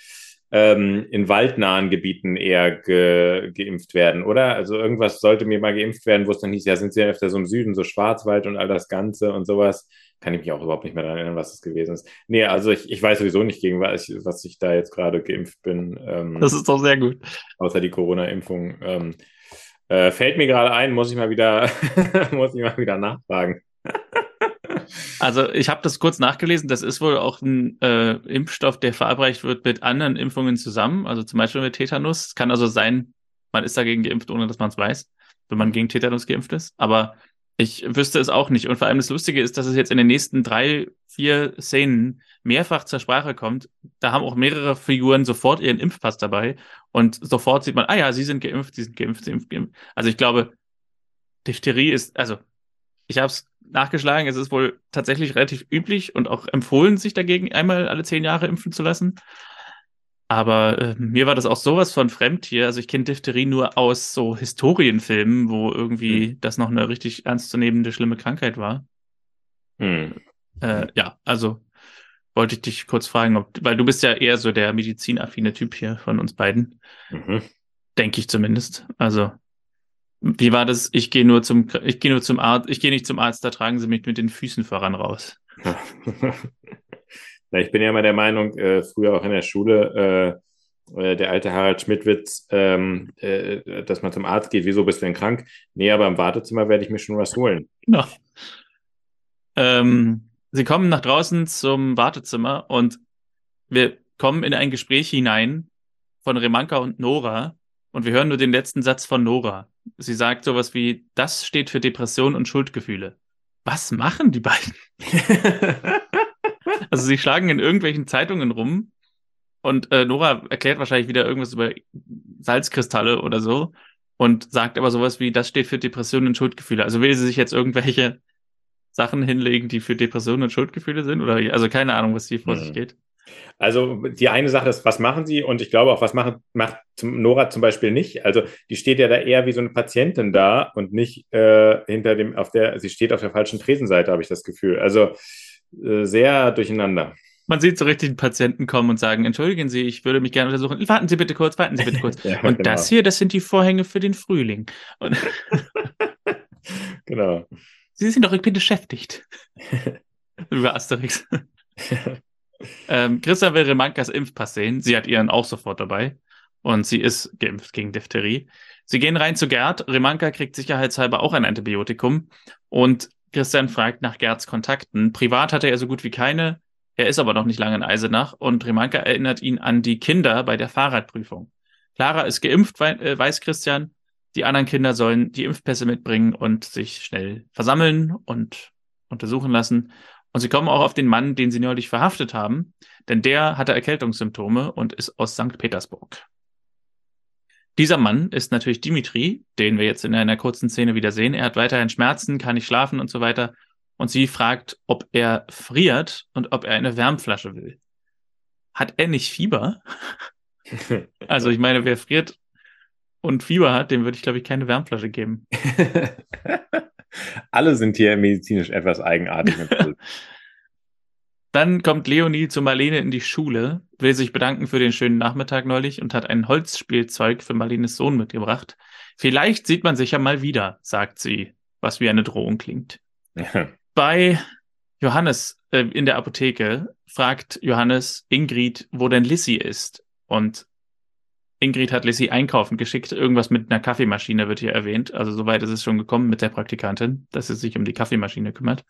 B: ähm, in waldnahen Gebieten eher ge, geimpft werden, oder? Also irgendwas sollte mir mal geimpft werden, wo es dann hieß, ja, sind sie ja öfter so im Süden, so Schwarzwald und all das Ganze und sowas kann ich mich auch überhaupt nicht mehr daran erinnern, was es gewesen ist. Nee, also ich, ich weiß sowieso nicht, gegen was ich, was ich da jetzt gerade geimpft bin.
A: Ähm, das ist doch sehr gut.
B: Außer die Corona-Impfung. Ähm, äh, fällt mir gerade ein, muss ich mal wieder, [laughs] muss ich mal wieder nachfragen. [laughs]
A: Also ich habe das kurz nachgelesen. Das ist wohl auch ein äh, Impfstoff, der verabreicht wird mit anderen Impfungen zusammen. Also zum Beispiel mit Tetanus. Es kann also sein, man ist dagegen geimpft, ohne dass man es weiß, wenn man gegen Tetanus geimpft ist. Aber ich wüsste es auch nicht. Und vor allem das Lustige ist, dass es jetzt in den nächsten drei, vier Szenen mehrfach zur Sprache kommt. Da haben auch mehrere Figuren sofort ihren Impfpass dabei. Und sofort sieht man, ah ja, sie sind geimpft, sie sind geimpft, sie sind geimpft. Also ich glaube, Diphtherie ist, also ich habe es nachgeschlagen, es ist wohl tatsächlich relativ üblich und auch empfohlen, sich dagegen einmal alle zehn Jahre impfen zu lassen. Aber äh, mir war das auch sowas von fremd hier. Also ich kenne Diphtherie nur aus so Historienfilmen, wo irgendwie hm. das noch eine richtig ernstzunehmende, schlimme Krankheit war. Hm. Äh, ja, also wollte ich dich kurz fragen, ob, weil du bist ja eher so der medizinaffine Typ hier von uns beiden. Mhm. Denke ich zumindest. Also, wie war das? Ich gehe nur zum, ich gehe nur zum Arzt, ich gehe nicht zum Arzt, da tragen sie mich mit den Füßen voran raus. [laughs]
B: Na, ich bin ja immer der Meinung, äh, früher auch in der Schule, äh, äh, der alte Harald Schmidtwitz, ähm, äh, dass man zum Arzt geht, wieso bist du denn krank? Nee, aber im Wartezimmer werde ich mir schon was holen.
A: Genau. Ähm, sie kommen nach draußen zum Wartezimmer und wir kommen in ein Gespräch hinein von Remanka und Nora und wir hören nur den letzten Satz von Nora. Sie sagt sowas wie, das steht für Depression und Schuldgefühle. Was machen die beiden? [laughs] Also sie schlagen in irgendwelchen Zeitungen rum und äh, Nora erklärt wahrscheinlich wieder irgendwas über Salzkristalle oder so und sagt aber sowas wie, das steht für Depressionen und Schuldgefühle. Also will sie sich jetzt irgendwelche Sachen hinlegen, die für Depressionen und Schuldgefühle sind? Oder also keine Ahnung, was hier vor mhm. sich geht.
B: Also die eine Sache ist, was machen sie? Und ich glaube auch, was machen, macht Nora zum Beispiel nicht. Also die steht ja da eher wie so eine Patientin da und nicht äh, hinter dem, auf der, sie steht auf der falschen Tresenseite, habe ich das Gefühl. Also äh, sehr durcheinander.
A: Man sieht so richtig Patienten kommen und sagen, entschuldigen Sie, ich würde mich gerne untersuchen. Warten Sie bitte kurz, warten Sie bitte kurz. [laughs] ja, und genau. das hier, das sind die Vorhänge für den Frühling. [laughs] genau. [laughs] Sie sind doch irgendwie beschäftigt. Über Asterix. ähm, Christa will Remankas Impfpass sehen. Sie hat ihren auch sofort dabei. Und sie ist geimpft gegen Diphtherie. Sie gehen rein zu Gerd. Remanka kriegt sicherheitshalber auch ein Antibiotikum. Und Christian fragt nach Gerds Kontakten. Privat hatte er so gut wie keine. Er ist aber noch nicht lange in Eisenach und Remanka erinnert ihn an die Kinder bei der Fahrradprüfung. Clara ist geimpft, äh, weiß Christian. Die anderen Kinder sollen die Impfpässe mitbringen und sich schnell versammeln und untersuchen lassen. Und sie kommen auch auf den Mann, den sie neulich verhaftet haben, denn der hatte Erkältungssymptome und ist aus St. Petersburg. Dieser Mann ist natürlich Dimitri, den wir jetzt in einer kurzen Szene wieder sehen. Er hat weiterhin Schmerzen, kann nicht schlafen und so weiter. Und sie fragt, ob er friert und ob er eine Wärmflasche will. Hat er nicht Fieber? [laughs] also ich meine, wer friert und Fieber hat, dem würde ich, glaube ich, keine Wärmflasche geben. [laughs]
B: Alle sind hier medizinisch etwas eigenartig. [laughs]
A: Dann kommt Leonie zu Marlene in die Schule, will sich bedanken für den schönen Nachmittag neulich und hat ein Holzspielzeug für Marlenes Sohn mitgebracht. Vielleicht sieht man sich ja mal wieder, sagt sie, was wie eine Drohung klingt. Ja. Bei Johannes äh, in der Apotheke fragt Johannes Ingrid, wo denn Lissy ist. Und Ingrid hat Lissy einkaufen geschickt. Irgendwas mit einer Kaffeemaschine wird hier erwähnt. Also soweit ist es schon gekommen mit der Praktikantin, dass sie sich um die Kaffeemaschine kümmert.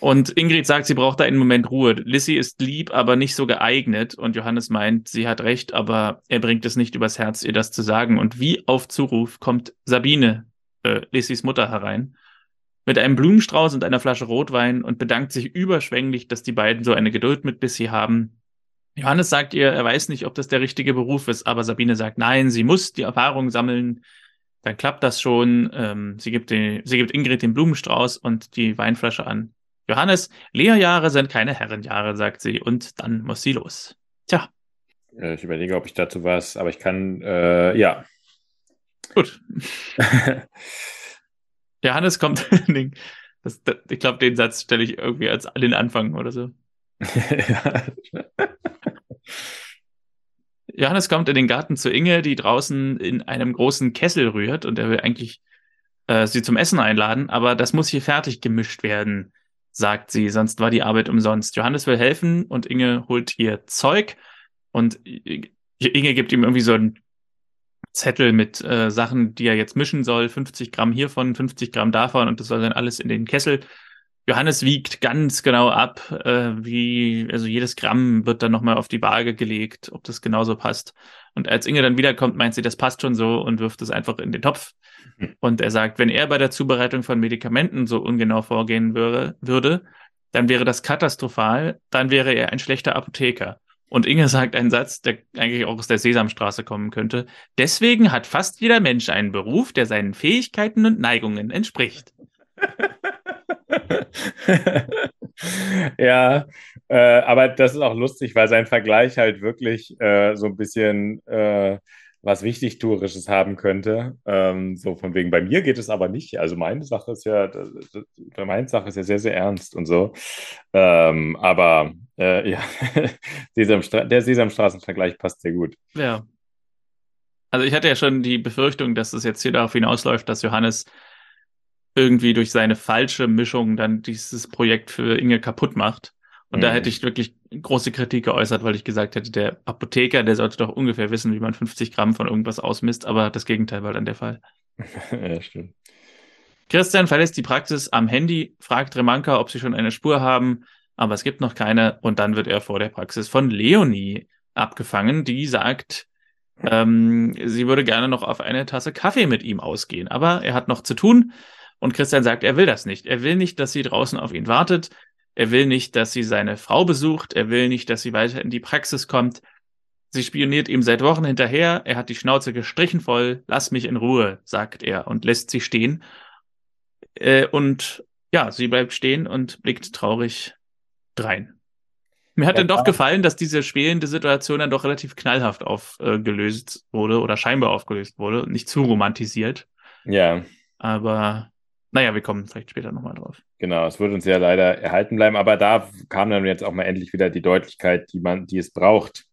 A: Und Ingrid sagt, sie braucht da einen Moment Ruhe. Lissy ist lieb, aber nicht so geeignet. Und Johannes meint, sie hat recht, aber er bringt es nicht übers Herz, ihr das zu sagen. Und wie auf Zuruf kommt Sabine, äh, Lissys Mutter, herein. Mit einem Blumenstrauß und einer Flasche Rotwein und bedankt sich überschwänglich, dass die beiden so eine Geduld mit Lissy haben. Johannes sagt ihr, er weiß nicht, ob das der richtige Beruf ist, aber Sabine sagt, nein, sie muss die Erfahrung sammeln dann klappt das schon. Ähm, sie, gibt den, sie gibt Ingrid den Blumenstrauß und die Weinflasche an. Johannes, Lehrjahre sind keine Herrenjahre, sagt sie, und dann muss sie los. Tja.
B: Ich überlege, ob ich dazu was, aber ich kann, äh, ja.
A: Gut. [laughs] Johannes kommt, [laughs] das, das, ich glaube, den Satz stelle ich irgendwie als den Anfang oder so. [laughs] Johannes kommt in den Garten zu Inge, die draußen in einem großen Kessel rührt und er will eigentlich äh, sie zum Essen einladen, aber das muss hier fertig gemischt werden sagt sie, sonst war die Arbeit umsonst. Johannes will helfen und Inge holt ihr Zeug und Inge gibt ihm irgendwie so einen Zettel mit äh, Sachen, die er jetzt mischen soll. 50 Gramm hiervon, 50 Gramm davon und das soll dann alles in den Kessel. Johannes wiegt ganz genau ab, äh, wie, also jedes Gramm wird dann nochmal auf die Waage gelegt, ob das genauso passt. Und als Inge dann wiederkommt, meint sie, das passt schon so und wirft es einfach in den Topf. Und er sagt, wenn er bei der Zubereitung von Medikamenten so ungenau vorgehen würde, würde, dann wäre das katastrophal, dann wäre er ein schlechter Apotheker. Und Inge sagt einen Satz, der eigentlich auch aus der Sesamstraße kommen könnte. Deswegen hat fast jeder Mensch einen Beruf, der seinen Fähigkeiten und Neigungen entspricht. [laughs]
B: ja, Äh, aber das ist auch lustig, weil sein Vergleich halt wirklich äh, so ein bisschen äh, was Wichtigtuerisches haben könnte. Ähm, so von wegen, bei mir geht es aber nicht. Also meine Sache ist ja, meine Sache ist ja sehr, sehr ernst und so. Ähm, aber äh, ja, [laughs] Sesamstra der Sesamstraßenvergleich passt sehr gut.
A: Ja. Also ich hatte ja schon die Befürchtung, dass es jetzt hier darauf hinausläuft, dass Johannes irgendwie durch seine falsche Mischung dann dieses Projekt für Inge kaputt macht. Und mhm. da hätte ich wirklich große Kritik geäußert, weil ich gesagt hätte, der Apotheker, der sollte doch ungefähr wissen, wie man 50 Gramm von irgendwas ausmisst, aber das Gegenteil war dann der Fall. [laughs]
B: ja, stimmt.
A: Christian verlässt die Praxis am Handy, fragt Remanka, ob sie schon eine Spur haben, aber es gibt noch keine und dann wird er vor der Praxis von Leonie abgefangen, die sagt, ähm, sie würde gerne noch auf eine Tasse Kaffee mit ihm ausgehen, aber er hat noch zu tun und Christian sagt, er will das nicht. Er will nicht, dass sie draußen auf ihn wartet. Er will nicht, dass sie seine Frau besucht. Er will nicht, dass sie weiter in die Praxis kommt. Sie spioniert ihm seit Wochen hinterher. Er hat die Schnauze gestrichen voll. Lass mich in Ruhe, sagt er und lässt sie stehen. Äh, und ja, sie bleibt stehen und blickt traurig drein. Mir hat ja, dann doch gefallen, dass diese schwelende Situation dann doch relativ knallhaft aufgelöst äh, wurde oder scheinbar aufgelöst wurde, nicht zu romantisiert.
B: Ja.
A: Aber naja, wir kommen vielleicht später nochmal drauf.
B: Genau, es wird uns ja leider erhalten bleiben, aber da kam dann jetzt auch mal endlich wieder die Deutlichkeit, die man, die es braucht.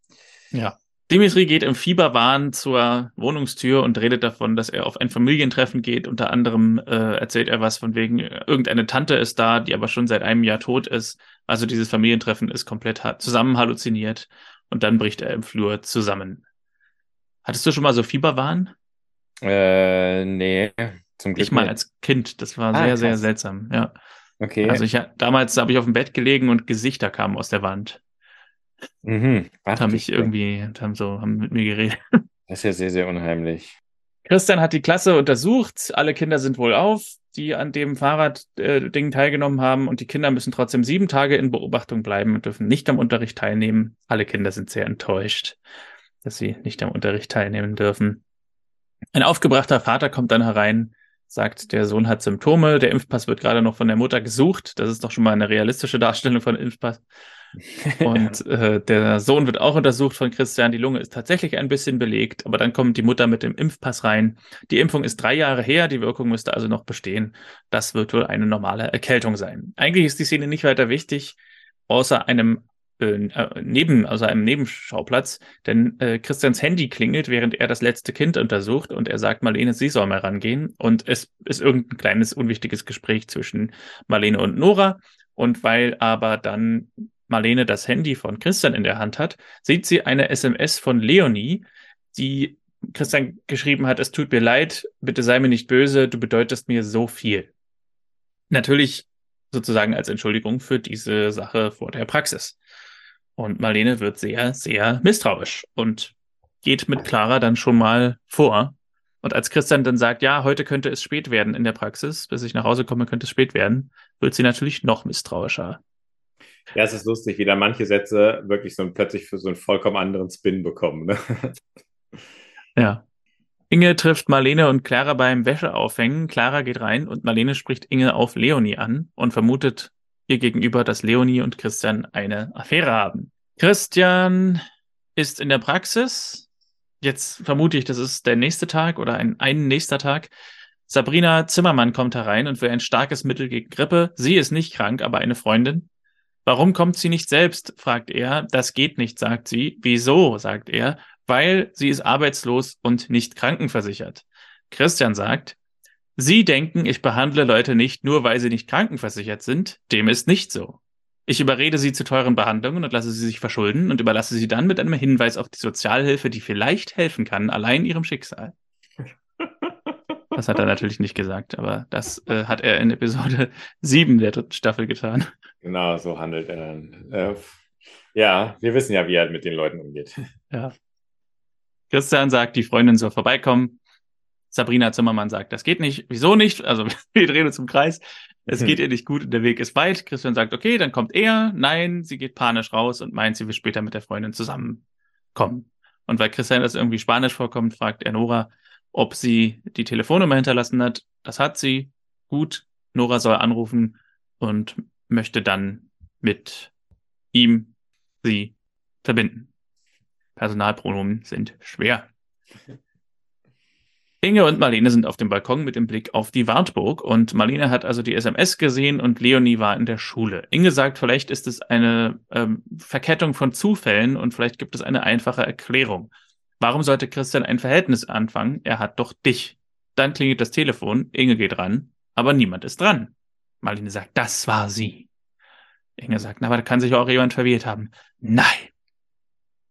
A: Ja. Dimitri geht im Fieberwahn zur Wohnungstür und redet davon, dass er auf ein Familientreffen geht. Unter anderem äh, erzählt er was von wegen, irgendeine Tante ist da, die aber schon seit einem Jahr tot ist. Also dieses Familientreffen ist komplett zusammen halluziniert und dann bricht er im Flur zusammen. Hattest du schon mal so Fieberwahn?
B: Äh, nee.
A: Zum Glück ich mal als Kind. Das war ah, sehr, krass. sehr seltsam. Ja.
B: Okay.
A: Also ich damals habe ich auf dem Bett gelegen und Gesichter kamen aus der Wand.
B: Mhm.
A: Ach, haben mich irgendwie, haben so, haben mit mir geredet. [laughs]
B: Das ist ja sehr, sehr unheimlich.
A: Christian hat die Klasse untersucht. Alle Kinder sind wohl auf, die an dem Fahrradding äh, teilgenommen haben. Und die Kinder müssen trotzdem sieben Tage in Beobachtung bleiben und dürfen nicht am Unterricht teilnehmen. Alle Kinder sind sehr enttäuscht, dass sie nicht am Unterricht teilnehmen dürfen. Ein aufgebrachter Vater kommt dann herein sagt, der Sohn hat Symptome, der Impfpass wird gerade noch von der Mutter gesucht. Das ist doch schon mal eine realistische Darstellung von Impfpass. [laughs] Und äh, der Sohn wird auch untersucht von Christian. Die Lunge ist tatsächlich ein bisschen belegt, aber dann kommt die Mutter mit dem Impfpass rein. Die Impfung ist drei Jahre her, die Wirkung müsste also noch bestehen. Das wird wohl eine normale Erkältung sein. Eigentlich ist die Szene nicht weiter wichtig, außer einem äh, neben, also einem Nebenschauplatz, denn äh, Christians Handy klingelt, während er das letzte Kind untersucht und er sagt Marlene, sie soll mal rangehen und es ist irgendein kleines unwichtiges Gespräch zwischen Marlene und Nora und weil aber dann Marlene das Handy von Christian in der Hand hat, sieht sie eine SMS von Leonie, die Christian geschrieben hat, es tut mir leid, bitte sei mir nicht böse, du bedeutest mir so viel. Natürlich sozusagen als Entschuldigung für diese Sache vor der Praxis. Und Marlene wird sehr, sehr misstrauisch und geht mit Clara dann schon mal vor. Und als Christian dann sagt, ja, heute könnte es spät werden in der Praxis, bis ich nach Hause komme, könnte es spät werden, wird sie natürlich noch misstrauischer.
B: Ja, es ist lustig, wie da manche Sätze wirklich so plötzlich für so einen vollkommen anderen Spin bekommen. Ne?
A: Ja. Inge trifft Marlene und Clara beim Wäscheaufhängen. Clara geht rein und Marlene spricht Inge auf Leonie an und vermutet ihr gegenüber, dass Leonie und Christian eine Affäre haben. Christian ist in der Praxis. Jetzt vermute ich, das ist der nächste Tag oder ein, ein nächster Tag. Sabrina Zimmermann kommt herein und will ein starkes Mittel gegen Grippe. Sie ist nicht krank, aber eine Freundin. Warum kommt sie nicht selbst? fragt er. Das geht nicht, sagt sie. Wieso? sagt er. Weil sie ist arbeitslos und nicht krankenversichert. Christian sagt, Sie denken, ich behandle Leute nicht nur, weil sie nicht krankenversichert sind. Dem ist nicht so. Ich überrede sie zu teuren Behandlungen und lasse sie sich verschulden und überlasse sie dann mit einem Hinweis auf die Sozialhilfe, die vielleicht helfen kann, allein ihrem Schicksal. [laughs] Das hat er natürlich nicht gesagt, aber das äh, hat er in Episode [laughs] 7 der dritten Staffel getan.
B: Genau, so handelt er dann. Äh, ja, wir wissen ja, wie er mit den Leuten umgeht.
A: Ja. Christian sagt, die Freundin soll vorbeikommen. Sabrina Zimmermann sagt, das geht nicht. Wieso nicht? Also [laughs] wir drehen uns im Kreis. Es mhm. geht ihr nicht gut der Weg ist weit. Christian sagt, okay, dann kommt er. Nein, sie geht panisch raus und meint, sie will später mit der Freundin zusammenkommen. Und weil Christian das irgendwie Spanisch vorkommt, fragt er Nora, ob sie die Telefonnummer hinterlassen hat. Das hat sie. Gut. Nora soll anrufen und möchte dann mit ihm sie verbinden. Personalpronomen sind schwer. [laughs] Inge und Marlene sind auf dem Balkon mit dem Blick auf die Wartburg und Marlene hat also die SMS gesehen und Leonie war in der Schule. Inge sagt, vielleicht ist es eine ähm, Verkettung von Zufällen und vielleicht gibt es eine einfache Erklärung. Warum sollte Christian ein Verhältnis anfangen? Er hat doch dich. Dann klingelt das Telefon, Inge geht ran, aber niemand ist dran. Marlene sagt, das war sie. Inge sagt, na, aber da kann sich auch jemand verwählt haben. Nein,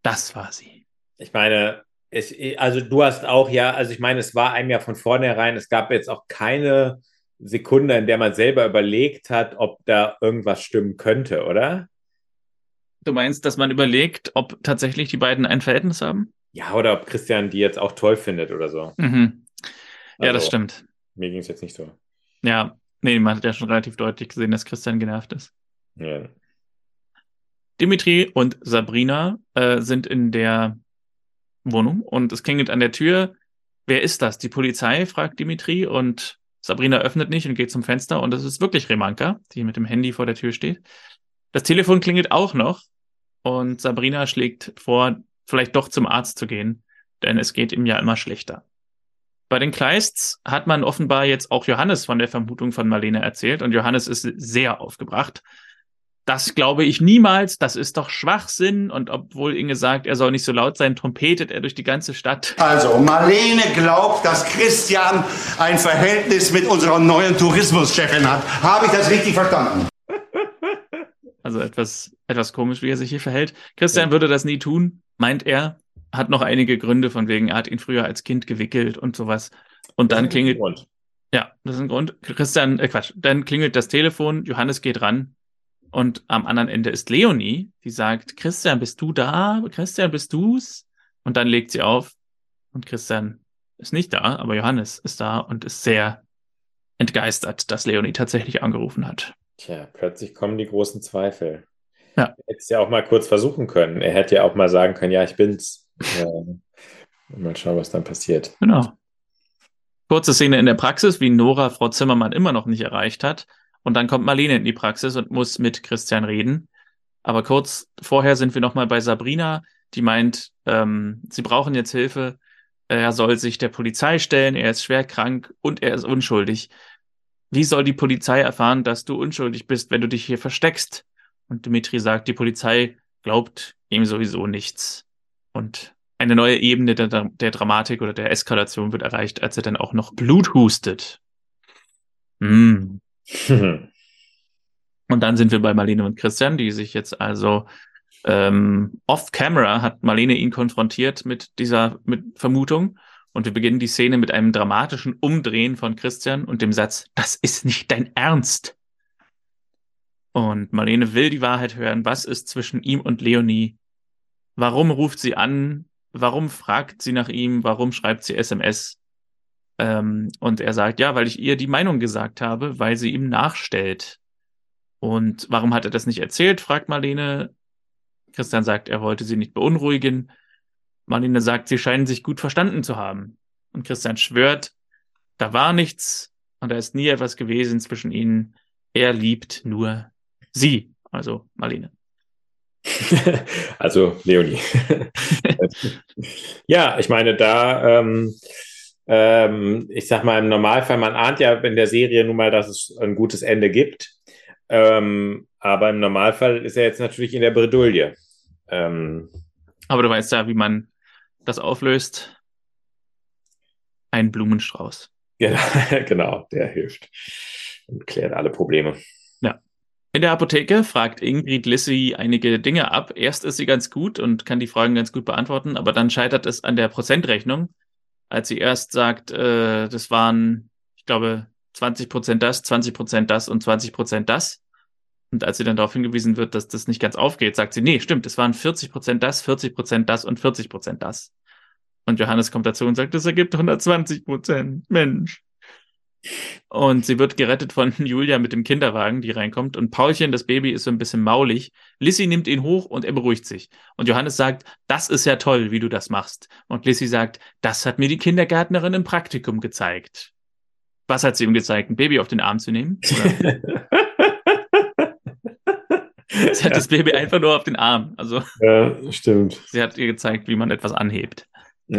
A: das war sie.
B: Ich meine, es, also du hast auch ja, also ich meine, es war einem ja von vornherein, es gab jetzt auch keine Sekunde, in der man selber überlegt hat, ob da irgendwas stimmen könnte, oder?
A: Du meinst, dass man überlegt, ob tatsächlich die beiden ein Verhältnis haben?
B: Ja, oder ob Christian die jetzt auch toll findet oder so.
A: Mhm. Ja, also, das stimmt.
B: Mir ging es jetzt nicht so.
A: Ja, nee, man hat ja schon relativ deutlich gesehen, dass Christian genervt ist.
B: Ja.
A: Dimitri und Sabrina äh, sind in der Wohnung und es klingelt an der Tür. Wer ist das? Die Polizei? fragt Dimitri und Sabrina öffnet nicht und geht zum Fenster und es ist wirklich Remanka, die mit dem Handy vor der Tür steht. Das Telefon klingelt auch noch und Sabrina schlägt vor, vielleicht doch zum Arzt zu gehen, denn es geht ihm ja immer schlechter. Bei den Kleists hat man offenbar jetzt auch Johannes von der Vermutung von Marlene erzählt und Johannes ist sehr aufgebracht das glaube ich niemals, das ist doch Schwachsinn. Und obwohl Inge sagt, er soll nicht so laut sein, trompetet er durch die ganze Stadt.
C: Also, Marlene glaubt, dass Christian ein Verhältnis mit unserer neuen Tourismuschefin hat. Habe ich das richtig verstanden? [laughs]
A: Also etwas, etwas komisch, wie er sich hier verhält. Christian ja. würde das nie tun, meint er. Hat noch einige Gründe von wegen, er hat ihn früher als Kind gewickelt und sowas. Und dann klingelt. Ja, das ist ein Grund. Christian, äh Quatsch, dann klingelt das Telefon, Johannes geht ran und am anderen Ende ist Leonie, die sagt, Christian, bist du da? Christian, bist du's? Und dann legt sie auf und Christian ist nicht da, aber Johannes ist da und ist sehr entgeistert, dass Leonie tatsächlich angerufen hat.
B: Tja, plötzlich kommen die großen Zweifel.
A: Ja.
B: Er hätte es ja auch mal kurz versuchen können. Er hätte ja auch mal sagen können, ja, ich bin's. und mal schauen, was dann passiert.
A: Genau. Kurze Szene in der Praxis, wie Nora Frau Zimmermann immer noch nicht erreicht hat. Und dann kommt Marlene in die Praxis und muss mit Christian reden. Aber kurz vorher sind wir nochmal bei Sabrina, die meint, ähm, sie brauchen jetzt Hilfe. Er soll sich der Polizei stellen, er ist schwer krank und er ist unschuldig. Wie soll die Polizei erfahren, dass du unschuldig bist, wenn du dich hier versteckst? Und Dimitri sagt, die Polizei glaubt ihm sowieso nichts. Und eine neue Ebene der, der Dramatik oder der Eskalation wird erreicht, als er dann auch noch Blut hustet. Mm. [laughs] Und dann sind wir bei Marlene und Christian, die sich jetzt also ähm, off-camera hat Marlene ihn konfrontiert mit dieser mit Vermutung. Und wir beginnen die Szene mit einem dramatischen Umdrehen von Christian und dem Satz, das ist nicht dein Ernst. Und Marlene will die Wahrheit hören. Was ist zwischen ihm und Leonie? Warum ruft sie an? Warum fragt sie nach ihm? Warum schreibt sie SMS? Ähm, und er sagt, ja, weil ich ihr die Meinung gesagt habe, weil sie ihm nachstellt. Und warum hat er das nicht erzählt, fragt Marlene. Christian sagt, er wollte sie nicht beunruhigen. Marlene sagt, sie scheinen sich gut verstanden zu haben. Und Christian schwört, da war nichts und da ist nie etwas gewesen zwischen ihnen. Er liebt nur sie, also Marlene. [laughs]
B: also Leonie. [laughs] ja, ich meine, da ähm, ähm, ich sag mal, im Normalfall, man ahnt ja in der Serie nun mal, dass es ein gutes Ende gibt. Ähm, aber im Normalfall ist er jetzt natürlich in der Bredouille. Ähm,
A: aber du weißt ja, wie man das auflöst. Ein Blumenstrauß.
B: Genau, [laughs] genau, der hilft und klärt alle Probleme.
A: Ja. In der Apotheke fragt Ingrid Lissy einige Dinge ab. Erst ist sie ganz gut und kann die Fragen ganz gut beantworten, aber dann scheitert es an der Prozentrechnung als sie erst sagt, äh, das waren, ich glaube, 20 Prozent das, 20 Prozent das und 20 Prozent das. Und als sie dann darauf hingewiesen wird, dass das nicht ganz aufgeht, sagt sie, nee, stimmt, es waren 40 Prozent das, 40 Prozent das und 40 Prozent das. Und Johannes kommt dazu und sagt, das ergibt 120 Prozent. Mensch. Und sie wird gerettet von [laughs] Julia mit dem Kinderwagen, die reinkommt. Und Paulchen, das Baby, ist so ein bisschen maulig. Lissy nimmt ihn hoch und er beruhigt sich. Und Johannes sagt, das ist ja toll, wie du das machst. Und Lissy sagt, das hat mir die Kindergärtnerin im Praktikum gezeigt. Was hat sie ihm gezeigt? Ein Baby auf den Arm zu nehmen? [laughs] sie hat das Baby einfach nur auf den Arm. Also
B: Ja, stimmt.
A: sie hat ihr gezeigt, wie man etwas anhebt. [laughs]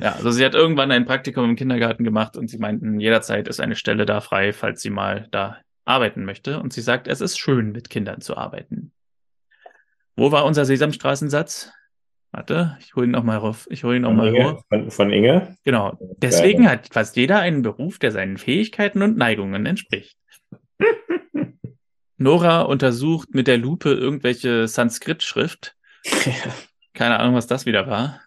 A: Ja, also sie hat irgendwann ein Praktikum im Kindergarten gemacht und sie meinten, jederzeit ist eine Stelle da frei, falls sie mal da arbeiten möchte. Und sie sagt, es ist schön, mit Kindern zu arbeiten. Wo war unser Sesamstraßensatz? Warte, ich hole ihn nochmal rauf. Ich hole ihn nochmal
B: Inge,
A: hoch.
B: von, von Inge?
A: Genau. Deswegen hat fast jeder einen Beruf, der seinen Fähigkeiten und Neigungen entspricht. [laughs] Nora untersucht mit der Lupe irgendwelche Sanskrit-Schrift. [laughs] Keine Ahnung, was das wieder war.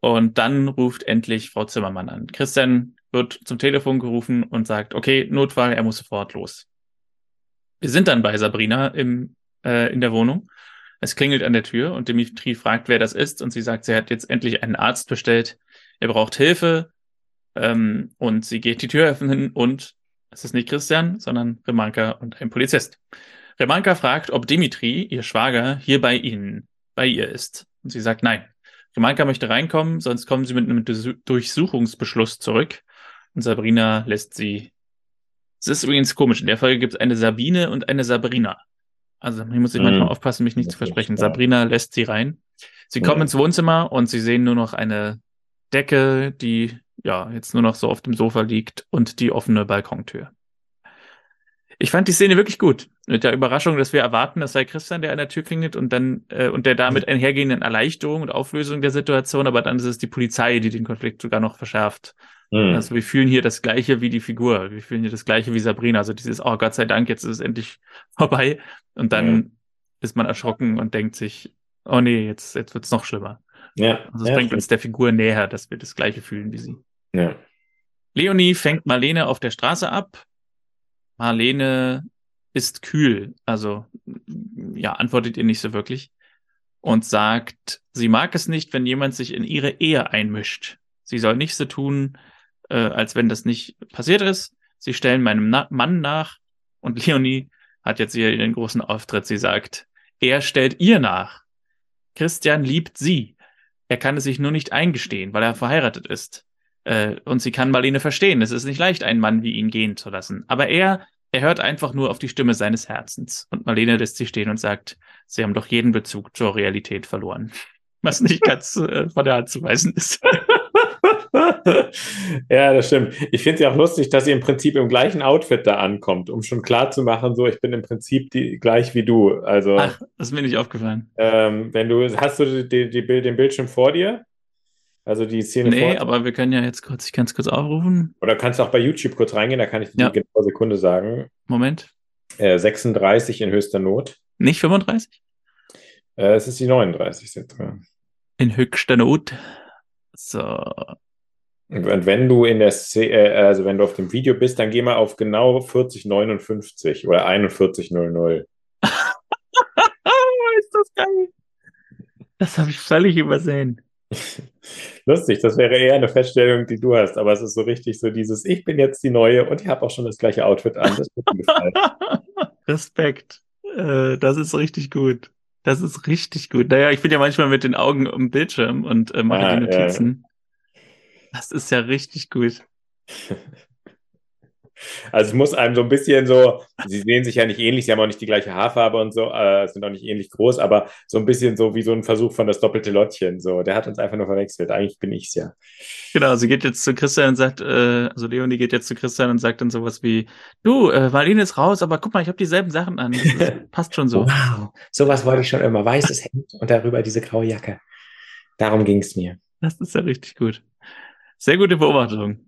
A: Und dann ruft endlich Frau Zimmermann an. Christian wird zum Telefon gerufen und sagt, okay, Notfall, er muss sofort los. Wir sind dann bei Sabrina im, äh, in der Wohnung. Es klingelt an der Tür und Dimitri fragt, wer das ist. Und sie sagt, sie hat jetzt endlich einen Arzt bestellt. Er braucht Hilfe. Ähm, und sie geht die Tür öffnen und es ist nicht Christian, sondern Remanka und ein Polizist. Remanka fragt, ob Dimitri, ihr Schwager, hier bei ihnen, bei ihr ist. Und sie sagt nein. Remanka möchte reinkommen, sonst kommen sie mit einem Durchsu- Durchsuchungsbeschluss zurück. Und Sabrina lässt sie. Es ist übrigens komisch. In der Folge gibt es eine Sabine und eine Sabrina. Also hier muss ich
B: Mhm.
A: manchmal aufpassen, mich nicht zu versprechen. Sabrina lässt sie rein. Sie kommen ins Wohnzimmer und sie sehen nur noch eine Decke, die ja jetzt nur noch so auf dem Sofa liegt und die offene Balkontür. Ich fand die Szene wirklich gut. Mit der Überraschung, dass wir erwarten, es sei Christian, der an der Tür klingelt und dann äh, und der damit einhergehenden Erleichterung und Auflösung der Situation, aber dann ist es die Polizei, die den Konflikt sogar noch verschärft.
B: Hm.
A: Also wir fühlen hier das Gleiche wie die Figur. Wir fühlen hier das Gleiche wie Sabrina. Also dieses, oh Gott sei Dank, jetzt ist es endlich [laughs] vorbei. Und dann
B: Ja.
A: ist man erschrocken und denkt sich, oh nee, jetzt, jetzt wird's noch schlimmer.
B: ja.
A: Also es
B: ja,
A: bringt uns der Figur näher, dass wir das Gleiche fühlen wie sie.
B: ja.
A: Leonie fängt Marlene auf der Straße ab. Marlene ist kühl, also ja, antwortet ihr nicht so wirklich und sagt, sie mag es nicht, wenn jemand sich in ihre Ehe einmischt. Sie soll nicht so tun, äh, als wenn das nicht passiert ist. Sie stellen meinem Na Mann nach und [laughs] Leonie hat jetzt hier den großen Auftritt. Sie sagt, er stellt ihr nach. Christian liebt sie. Er kann es sich nur nicht eingestehen, weil er verheiratet ist. Äh, und sie kann Marlene verstehen. Es ist nicht leicht, einen Mann wie ihn gehen zu lassen. Aber er, er hört einfach nur auf die Stimme seines Herzens. Und Marlene lässt sie stehen und sagt, sie haben doch jeden Bezug zur Realität verloren. [laughs] Was nicht ganz äh, von der Hand zu weisen ist. [laughs]
B: ja, das stimmt. Ich finde es ja auch lustig, dass sie im Prinzip im gleichen Outfit da ankommt, um schon klar zu machen, so, ich bin im Prinzip die, gleich wie du. Also,
A: Ach, das ist mir nicht aufgefallen.
B: ähm, wenn du, hast du die, die, den Bildschirm vor dir? Also die Szene
A: Nee,
B: vor
A: aber wir können ja jetzt kurz, ich kann es kurz aufrufen.
B: Oder kannst du auch bei YouTube kurz reingehen, da kann ich dir
A: Ja.
B: die genaue Sekunde sagen.
A: Moment.
B: Äh, 36 in höchster Not.
A: Nicht 35?
B: Äh, es ist die 39 jetzt.
A: In höchster Not. So.
B: Und wenn du in der Szene, äh, also wenn du auf dem Video bist, dann geh mal auf genau 4059 oder 4100. [laughs]
A: ist das geil. Das habe ich völlig übersehen. [laughs]
B: Lustig, das wäre eher eine Feststellung, die du hast, aber es ist so richtig so dieses, ich bin jetzt die Neue und ich habe auch schon das gleiche Outfit an. Das wird mir gefallen. [laughs]
A: Respekt. Äh, das ist richtig gut. Das ist richtig gut. Naja, ich bin ja manchmal mit den Augen im Bildschirm und äh, mache
B: Ah,
A: die
B: ja.
A: Notizen. Das ist ja richtig gut. [laughs]
B: Also es muss einem so ein bisschen so, sie sehen sich ja nicht ähnlich, sie haben auch nicht die gleiche Haarfarbe und so, äh, sind auch nicht ähnlich groß, aber so ein bisschen so wie so ein Versuch von das doppelte Lottchen. So, der hat uns einfach nur verwechselt. Eigentlich bin ich's ja.
A: Genau, sie geht jetzt zu Christian und sagt, äh, also Leonie geht jetzt zu Christian und sagt dann sowas wie, du, äh, Marlene ist raus, aber guck mal, ich habe dieselben Sachen an. [laughs] Passt schon so.
B: Wow, sowas wollte ich schon immer. Weißes Hemd und darüber diese graue Jacke. Darum ging's mir.
A: Das ist ja richtig gut. Sehr gute Beobachtung.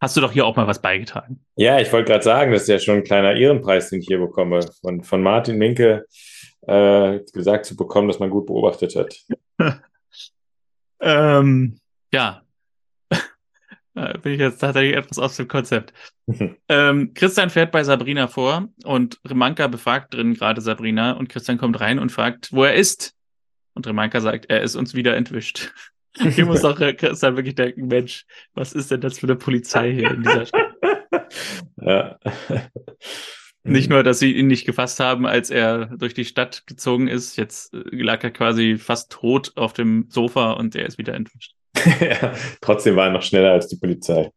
A: Hast du doch hier auch mal was beigetragen.
B: Ja, ich wollte gerade sagen, das ist ja schon ein kleiner Ehrenpreis, den ich hier bekomme, von, von Martin Minke äh, gesagt zu bekommen, dass man gut beobachtet hat. [laughs]
A: Ähm, ja. [laughs] Äh, Bin ich jetzt tatsächlich etwas aus dem Konzept. [laughs] Ähm, Christian fährt bei Sabrina vor und Remanka befragt drin gerade Sabrina und Christian kommt rein und fragt, wo er ist. Und Remanka sagt, er ist uns wieder entwischt. Hier muss auch äh, Christian wirklich denken, Mensch, was ist denn das für eine Polizei hier in dieser Stadt?
B: ja. [laughs]
A: Nicht nur, dass sie ihn nicht gefasst haben, als er durch die Stadt gezogen ist, jetzt äh, lag er quasi fast tot auf dem Sofa und er ist wieder entwischt. [laughs]
B: ja, trotzdem war er noch schneller als die Polizei.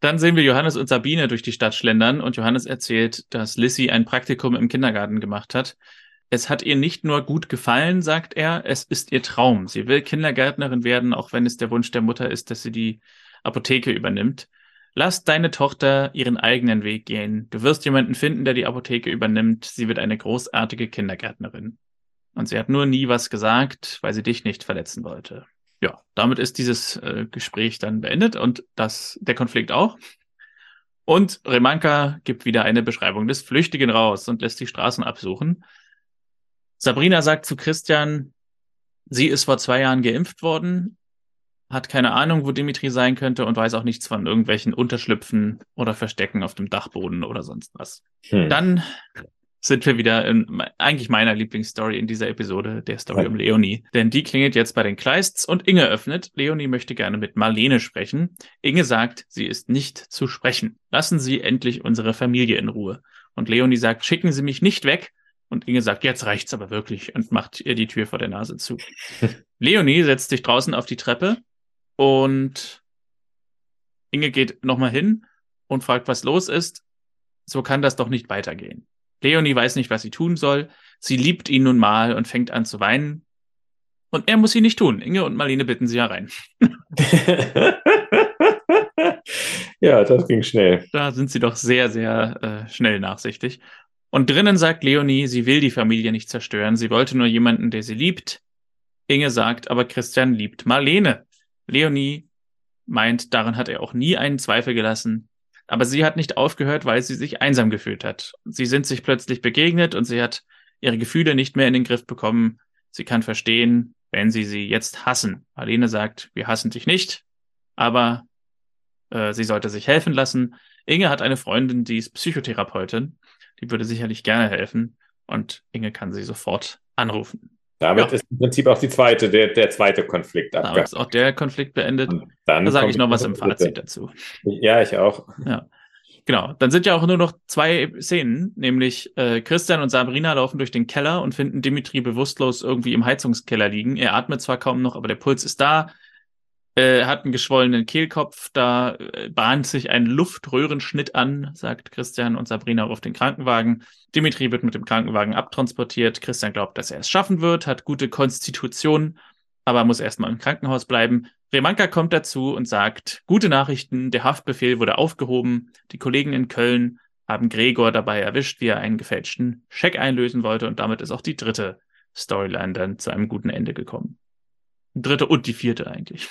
A: Dann sehen wir Johannes und Sabine durch die Stadt schlendern und Johannes erzählt, dass Lissy ein Praktikum im Kindergarten gemacht hat. Es hat ihr nicht nur gut gefallen, sagt er, es ist ihr Traum. Sie will Kindergärtnerin werden, auch wenn es der Wunsch der Mutter ist, dass sie die Apotheke übernimmt. Lass deine Tochter ihren eigenen Weg gehen. Du wirst jemanden finden, der die Apotheke übernimmt. Sie wird eine großartige Kindergärtnerin. Und sie hat nur nie was gesagt, weil sie dich nicht verletzen wollte ja, damit ist dieses äh, Gespräch dann beendet und das, der Konflikt auch. Und Remanka gibt wieder eine Beschreibung des Flüchtigen raus und lässt die Straßen absuchen. Sabrina sagt zu Christian, sie ist vor zwei Jahren geimpft worden, hat keine Ahnung, wo Dimitri sein könnte und weiß auch nichts von irgendwelchen Unterschlüpfen oder Verstecken auf dem Dachboden oder sonst was. Hm. Dann sind wir wieder in eigentlich meiner Lieblingsstory in dieser Episode, der Story ja. um Leonie. Denn die klingelt jetzt bei den Kleists und Inge öffnet. Leonie möchte gerne mit Marlene sprechen. Inge sagt, sie ist nicht zu sprechen. Lassen Sie endlich unsere Familie in Ruhe. Und Leonie sagt, schicken Sie mich nicht weg. Und Inge sagt, jetzt reicht's aber wirklich und macht ihr die Tür vor der Nase zu. [laughs] Leonie setzt sich draußen auf die Treppe und Inge geht nochmal hin und fragt, was los ist. So kann das doch nicht weitergehen. Leonie weiß nicht, was sie tun soll. Sie liebt ihn nun mal und fängt an zu weinen. Und er muss sie nicht tun. Inge und Marlene bitten sie herein. [laughs]
B: ja, das ging schnell.
A: Da sind sie doch sehr, sehr äh, schnell nachsichtig. Und drinnen sagt Leonie, sie will die Familie nicht zerstören. Sie wollte nur jemanden, der sie liebt. Inge sagt, aber Christian liebt Marlene. Leonie meint, daran hat er auch nie einen Zweifel gelassen. Aber sie hat nicht aufgehört, weil sie sich einsam gefühlt hat. Sie sind sich plötzlich begegnet und sie hat ihre Gefühle nicht mehr in den Griff bekommen. Sie kann verstehen, wenn sie sie jetzt hassen. Marlene sagt, wir hassen dich nicht, aber äh, sie sollte sich helfen lassen. Inge hat eine Freundin, die ist Psychotherapeutin. Die würde sicherlich gerne helfen und Inge kann sie sofort anrufen.
B: Damit ja. ist im Prinzip auch die zweite, der, der zweite Konflikt
A: abgegangen. Damit ist auch der Konflikt beendet. da sage ich noch was im Fazit dazu.
B: Ja, ich auch.
A: Ja. Genau, dann sind ja auch nur noch zwei Szenen, nämlich äh, Christian und Sabrina laufen durch den Keller und finden Dimitri bewusstlos irgendwie im Heizungskeller liegen. Er atmet zwar kaum noch, aber der Puls ist da. Äh, hat einen geschwollenen Kehlkopf, da äh, bahnt sich ein Luftröhrenschnitt an, sagt Christian und Sabrina auf den Krankenwagen. Dimitri wird mit dem Krankenwagen abtransportiert. Christian glaubt, dass er es schaffen wird, hat gute Konstitution, aber muss erstmal im Krankenhaus bleiben. Remanka kommt dazu und sagt, gute Nachrichten, der Haftbefehl wurde aufgehoben. Die Kollegen in Köln haben Gregor dabei erwischt, wie er einen gefälschten Scheck einlösen wollte und damit ist auch die dritte Storyline dann zu einem guten Ende gekommen. Dritte und die vierte eigentlich.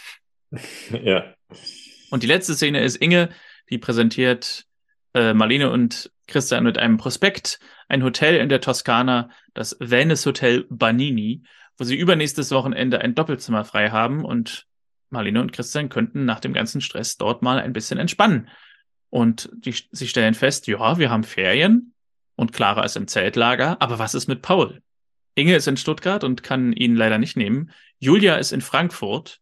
A: [laughs]
B: ja.
A: Und die letzte Szene ist Inge, die präsentiert äh, Marlene und Christian mit einem Prospekt, ein Hotel in der Toskana, das Venice Hotel Banini, wo sie übernächstes Wochenende ein Doppelzimmer frei haben und Marlene und Christian könnten nach dem ganzen Stress dort mal ein bisschen entspannen. Und die, sie stellen fest, ja, wir haben Ferien und Clara ist im Zeltlager, aber was ist mit Paul? Inge ist in Stuttgart und kann ihn leider nicht nehmen. Julia ist in Frankfurt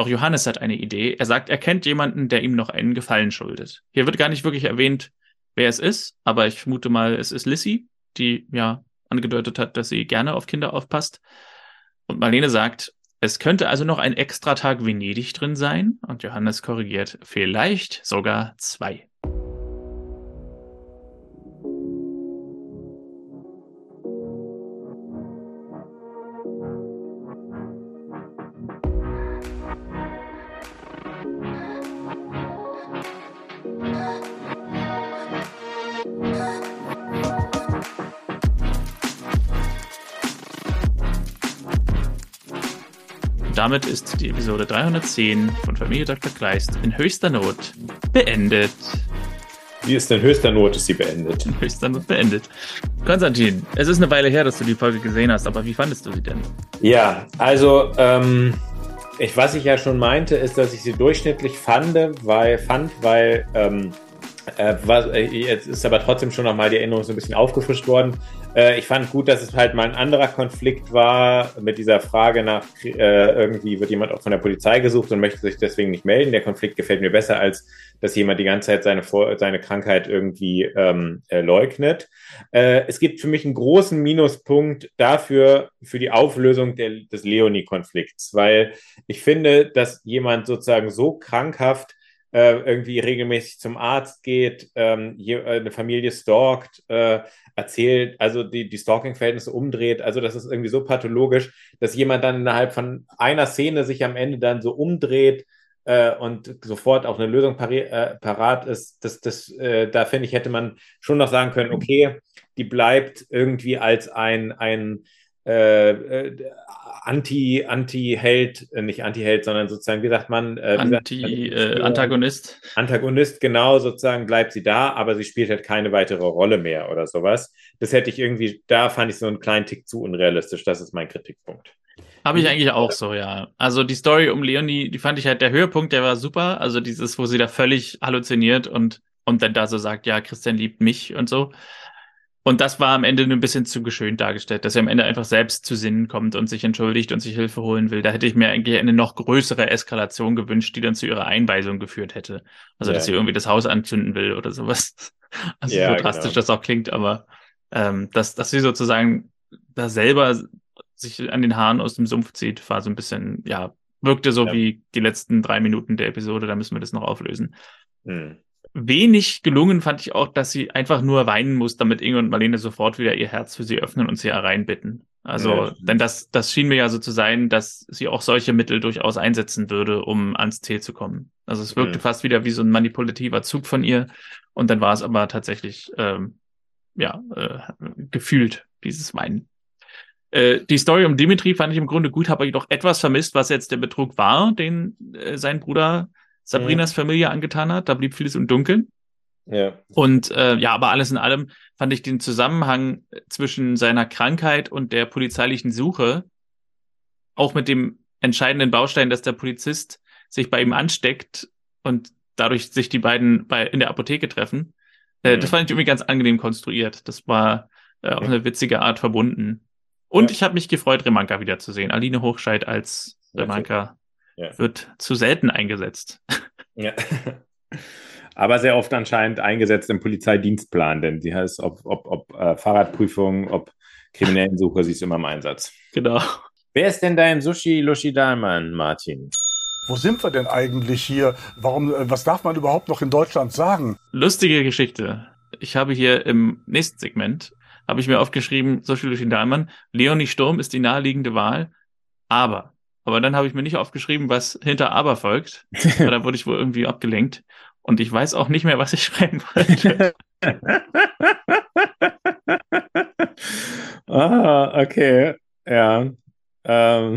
A: doch Johannes hat eine Idee. Er sagt, er kennt jemanden, der ihm noch einen Gefallen schuldet. Hier wird gar nicht wirklich erwähnt, wer es ist, aber ich vermute mal, es ist Lissy, die ja angedeutet hat, dass sie gerne auf Kinder aufpasst. Und Marlene sagt, es könnte also noch ein Extratag Venedig drin sein. Und Johannes korrigiert, vielleicht sogar zwei. Damit ist die Episode 310 von Familie Dr. Kleist in höchster Not beendet.
B: Wie ist denn höchster Not ist sie beendet?
A: In höchster Not beendet. Konstantin, es ist eine Weile her, dass du die Folge gesehen hast, aber wie fandest du sie denn?
B: Ja, also ähm, ich, was ich ja schon meinte, ist, dass ich sie durchschnittlich fand, weil, fand, weil ähm, äh, was, äh, jetzt ist aber trotzdem schon nochmal die Erinnerung so ein bisschen aufgefrischt worden. Äh, ich fand gut, dass es halt mal ein anderer Konflikt war mit dieser Frage nach, äh, irgendwie wird jemand auch von der Polizei gesucht und möchte sich deswegen nicht melden. Der Konflikt gefällt mir besser, als dass jemand die ganze Zeit seine, Vor seine Krankheit irgendwie ähm, äh, leugnet. Äh, es gibt für mich einen großen Minuspunkt dafür, für die Auflösung der, des Leonie-Konflikts, weil ich finde, dass jemand sozusagen so krankhaft äh, irgendwie regelmäßig zum Arzt geht, ähm, hier, äh, eine Familie stalkt, äh, erzählt, also die, die Stalking-Verhältnisse umdreht. Also das ist irgendwie so pathologisch, dass jemand dann innerhalb von einer Szene sich am Ende dann so umdreht äh, und sofort auch eine Lösung äh, parat ist. Das, das, da finde ich, hätte man schon noch sagen können, okay, die bleibt irgendwie als ein, ein äh, äh, Anti, Anti-Held, äh, nicht Anti-Held, sondern sozusagen, wie sagt man?
A: Äh, Anti-Antagonist.
B: Äh, Antagonist, genau, sozusagen bleibt sie da, aber sie spielt halt keine weitere Rolle mehr oder sowas. Das hätte ich irgendwie, da fand ich so einen kleinen Tick zu unrealistisch. Das ist mein Kritikpunkt.
A: Habe ich eigentlich auch so, ja. Also die Story um Leonie, die fand ich halt der Höhepunkt, der war super. Also dieses, wo sie da völlig halluziniert und, und dann da so sagt, ja, Christian liebt mich und so. Und das war am Ende ein bisschen zu geschönt dargestellt, dass er am Ende einfach selbst zu Sinnen kommt und sich entschuldigt und sich Hilfe holen will. Da hätte ich mir eigentlich eine noch größere Eskalation gewünscht, die dann zu ihrer Einweisung geführt hätte. Also, ja, dass sie irgendwie das Haus anzünden will oder sowas. [laughs] Also, ja, so drastisch genau. das auch klingt, aber ähm, dass, dass sie sozusagen da selber sich an den Haaren aus dem Sumpf zieht, war so ein bisschen, ja, wirkte so ja. wie die letzten drei Minuten der Episode, da müssen wir das noch auflösen. Hm wenig gelungen fand ich auch, dass sie einfach nur weinen muss, damit Inge und Marlene sofort wieder ihr Herz für sie öffnen und sie hereinbitten. Also, ja. denn das, das schien mir ja so zu sein, dass sie auch solche Mittel durchaus einsetzen würde, um ans Ziel zu kommen. Also es wirkte ja. fast wieder wie so ein manipulativer Zug von ihr. Und dann war es aber tatsächlich, ähm, ja, äh, gefühlt, dieses Weinen. Äh, die Story um Dimitri fand ich im Grunde gut, habe jedoch etwas vermisst, was jetzt der Betrug war, den äh, sein Bruder Sabrinas mhm. Familie angetan hat. Da blieb vieles im Dunkeln. Ja. Und äh, ja, aber alles in allem fand ich den Zusammenhang zwischen seiner Krankheit und der polizeilichen Suche, auch mit dem entscheidenden Baustein, dass der Polizist sich bei ihm ansteckt und dadurch sich die beiden bei, in der Apotheke treffen. Äh, mhm. Das fand ich irgendwie ganz angenehm konstruiert. Das war äh, auf eine witzige Art verbunden. Und ja. ich habe mich gefreut, Remanka wiederzusehen. Aline Hochscheid als Remanka ja. wird zu selten eingesetzt. Ja. [laughs]
B: Aber sehr oft anscheinend eingesetzt im Polizeidienstplan, denn sie heißt, ob, ob, ob äh, Fahrradprüfung, ob Kriminellensuche, sie ist immer im Einsatz.
A: Genau.
B: Wer ist denn dein Sushi Lushi Dalman, Martin?
D: Wo sind wir denn eigentlich hier? Warum, äh, was darf man überhaupt noch in Deutschland sagen?
A: Lustige Geschichte. Ich habe hier im nächsten Segment, habe ich mir aufgeschrieben, Sushi Lushi Dalman, Leonie Sturm ist die naheliegende Wahl, aber aber dann habe ich mir nicht aufgeschrieben, was hinter aber folgt. [laughs] da wurde ich wohl irgendwie abgelenkt. Und ich weiß auch nicht mehr, was ich [laughs] schreiben wollte. [laughs]
B: ah, okay. Ja. Ähm,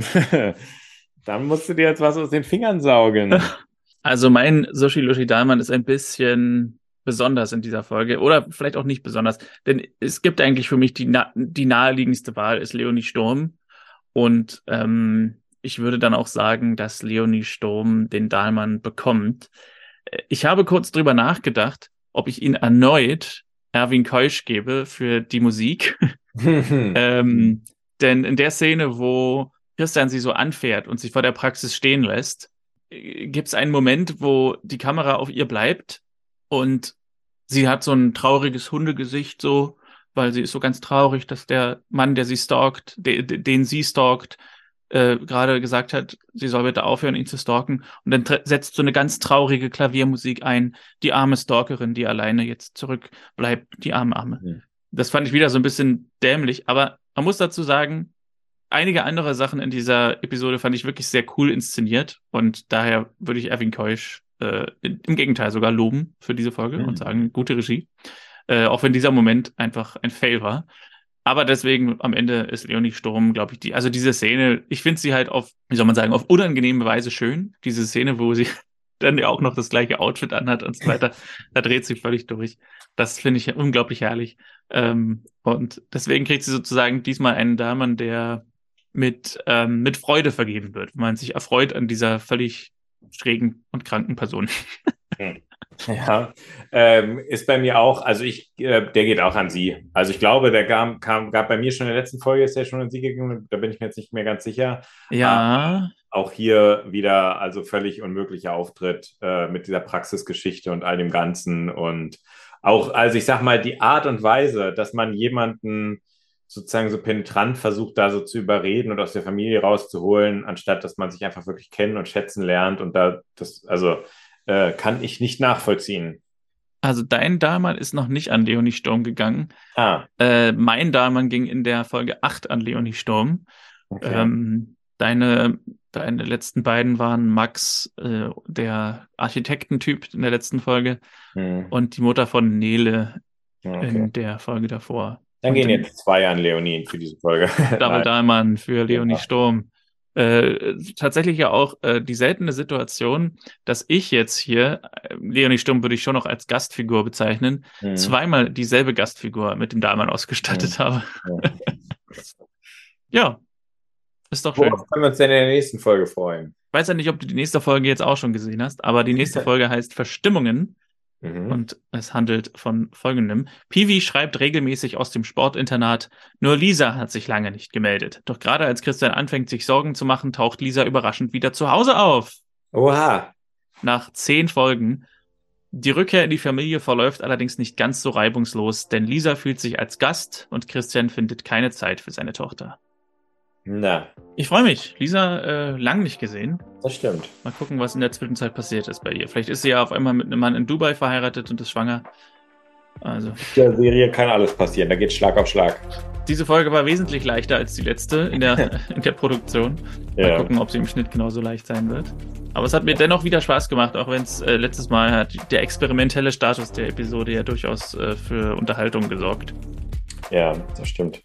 B: dann musst du dir jetzt was aus den Fingern saugen.
A: Also mein Sushi Lushi Dalman ist ein bisschen besonders in dieser Folge oder vielleicht auch nicht besonders, denn es gibt eigentlich für mich die, die naheliegendste Wahl ist Leonie Sturm und ähm, ich würde dann auch sagen, dass Leonie Sturm den Dahlmann bekommt. Ich habe kurz drüber nachgedacht, ob ich ihn erneut Erwin Keusch gebe für die Musik. [laughs] ähm, denn in der Szene, wo Christian sie so anfährt und sich vor der Praxis stehen lässt, gibt es einen Moment, wo die Kamera auf ihr bleibt und sie hat so ein trauriges Hundegesicht so, weil sie ist so ganz traurig, dass der Mann, der sie stalkt, de, de, den sie stalkt, äh, gerade gesagt hat, sie soll bitte aufhören, ihn zu stalken. Und dann setzt so eine ganz traurige Klaviermusik ein, die arme Stalkerin, die alleine jetzt zurückbleibt, die arme Arme. Mhm. Das fand ich wieder so ein bisschen dämlich, aber man muss dazu sagen, einige andere Sachen in dieser Episode fand ich wirklich sehr cool inszeniert und daher würde ich Erwin Keusch äh, im Gegenteil sogar loben für diese Folge mhm. und sagen, gute Regie. Äh, auch wenn dieser Moment einfach ein Fail war. Aber deswegen am Ende ist Leonie Sturm, glaube ich, die, also diese Szene, ich finde sie halt auf, wie soll man sagen, auf unangenehme Weise schön. Diese Szene, wo sie [laughs] dann ja auch noch das gleiche Outfit anhat und so weiter, da dreht sie völlig durch. Das finde ich unglaublich herrlich. Ähm, und deswegen kriegt sie sozusagen diesmal einen Damen, der mit, ähm, mit Freude vergeben wird, wenn man sich erfreut an dieser völlig schrägen und kranken Person. [laughs]
B: Ja, ähm, ist bei mir auch, also ich, äh, der geht auch an sie. Also ich glaube, der kam, kam, gab bei mir schon in der letzten Folge, ist der schon an sie gegangen, da bin ich mir jetzt nicht mehr ganz sicher.
A: Ja.
B: Äh, auch hier wieder, also völlig unmöglicher Auftritt äh, mit dieser Praxisgeschichte und all dem Ganzen. Und auch, also ich sag mal, die Art und Weise, dass man jemanden sozusagen so penetrant versucht, da so zu überreden und aus der Familie rauszuholen, anstatt dass man sich einfach wirklich kennen und schätzen lernt und da das, also äh, kann ich nicht nachvollziehen.
A: Also dein Dahlmann ist noch nicht an Leonie Sturm gegangen.
B: Ah,
A: Äh, mein Dahlmann ging in der Folge 8 an Leonie Sturm.
B: okay.
A: Ähm, deine, deine letzten beiden waren Max, äh, der Architektentyp in der letzten Folge,
B: Hm,
A: und die Mutter von Nele
B: okay.
A: in der Folge davor.
B: Dann gehen
A: und
B: jetzt zwei an Leonie für diese Folge.
A: Double. [laughs] Dahlmann für Leonie
B: Ja.
A: Sturm. Äh, tatsächlich ja auch äh, die seltene Situation, dass ich jetzt hier, äh, Leonie Sturm würde ich schon noch als Gastfigur bezeichnen,
B: Hm,
A: zweimal dieselbe Gastfigur mit dem Dahlmann ausgestattet habe.
B: ja. [laughs]
A: Ja, ist doch schön.
B: Worauf können wir uns denn in der nächsten Folge freuen?
A: Ich weiß ja nicht, ob du die nächste Folge jetzt auch schon gesehen hast, aber die nächste Folge heißt Verstimmungen
B: Mhm.
A: und es handelt von folgendem. Piwi schreibt regelmäßig aus dem Sportinternat, nur Lisa hat sich lange nicht gemeldet. Doch gerade als Christian anfängt, sich Sorgen zu machen, taucht Lisa überraschend wieder zu Hause auf.
B: Oha.
A: Nach zehn Folgen. Die Rückkehr in die Familie verläuft allerdings nicht ganz so reibungslos, denn Lisa fühlt sich als Gast und Christian findet keine Zeit für seine Tochter.
B: Na,
A: Ich freue mich. Lisa, äh, lang nicht gesehen.
B: das stimmt.
A: Mal gucken, was in der Zwischenzeit passiert ist bei ihr. Vielleicht ist sie ja auf einmal mit einem Mann in Dubai verheiratet und ist schwanger. Also,
B: In der Serie kann alles passieren. Da geht Schlag auf Schlag.
A: diese Folge war wesentlich leichter als die letzte in der, [laughs] in der Produktion. Mal
B: Ja.
A: gucken, ob sie im Schnitt genauso leicht sein wird. Aber es hat mir dennoch wieder Spaß gemacht, auch wenn es äh, letztes Mal hat der experimentelle Status der Episode ja durchaus äh, für Unterhaltung gesorgt.
B: Ja, das stimmt.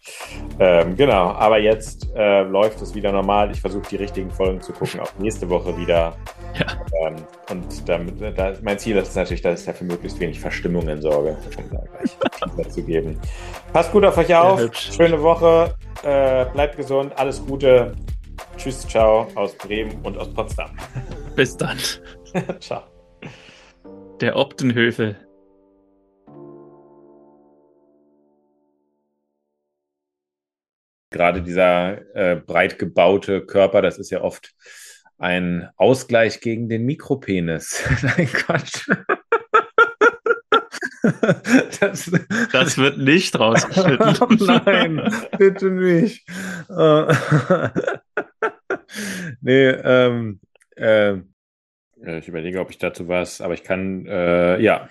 B: Ähm, genau, aber jetzt äh, läuft es wieder normal. Ich versuche die richtigen Folgen zu gucken, auch nächste Woche wieder.
A: Ja.
B: Ähm, und damit, da, mein Ziel ist natürlich, dass ich dafür möglichst wenig Verstimmungen sorge, um da gleich [laughs] geben. Passt gut auf euch auf.
A: hübsch.
B: Schöne Woche. Äh, bleibt gesund. Alles Gute. Tschüss, ciao aus Bremen und aus Potsdam.
A: Bis dann. [laughs]
B: ciao.
A: Der Optenhöfel.
B: Gerade dieser äh, breit gebaute Körper, das ist ja oft ein Ausgleich gegen den Mikropenis. [laughs] Nein, Quatsch. [laughs] das,
A: Das wird nicht rausgeschnitten. [laughs]
B: Nein, bitte nicht. Äh, nee, ähm, äh, ich überlege, ob ich dazu was, aber ich kann, äh, ja,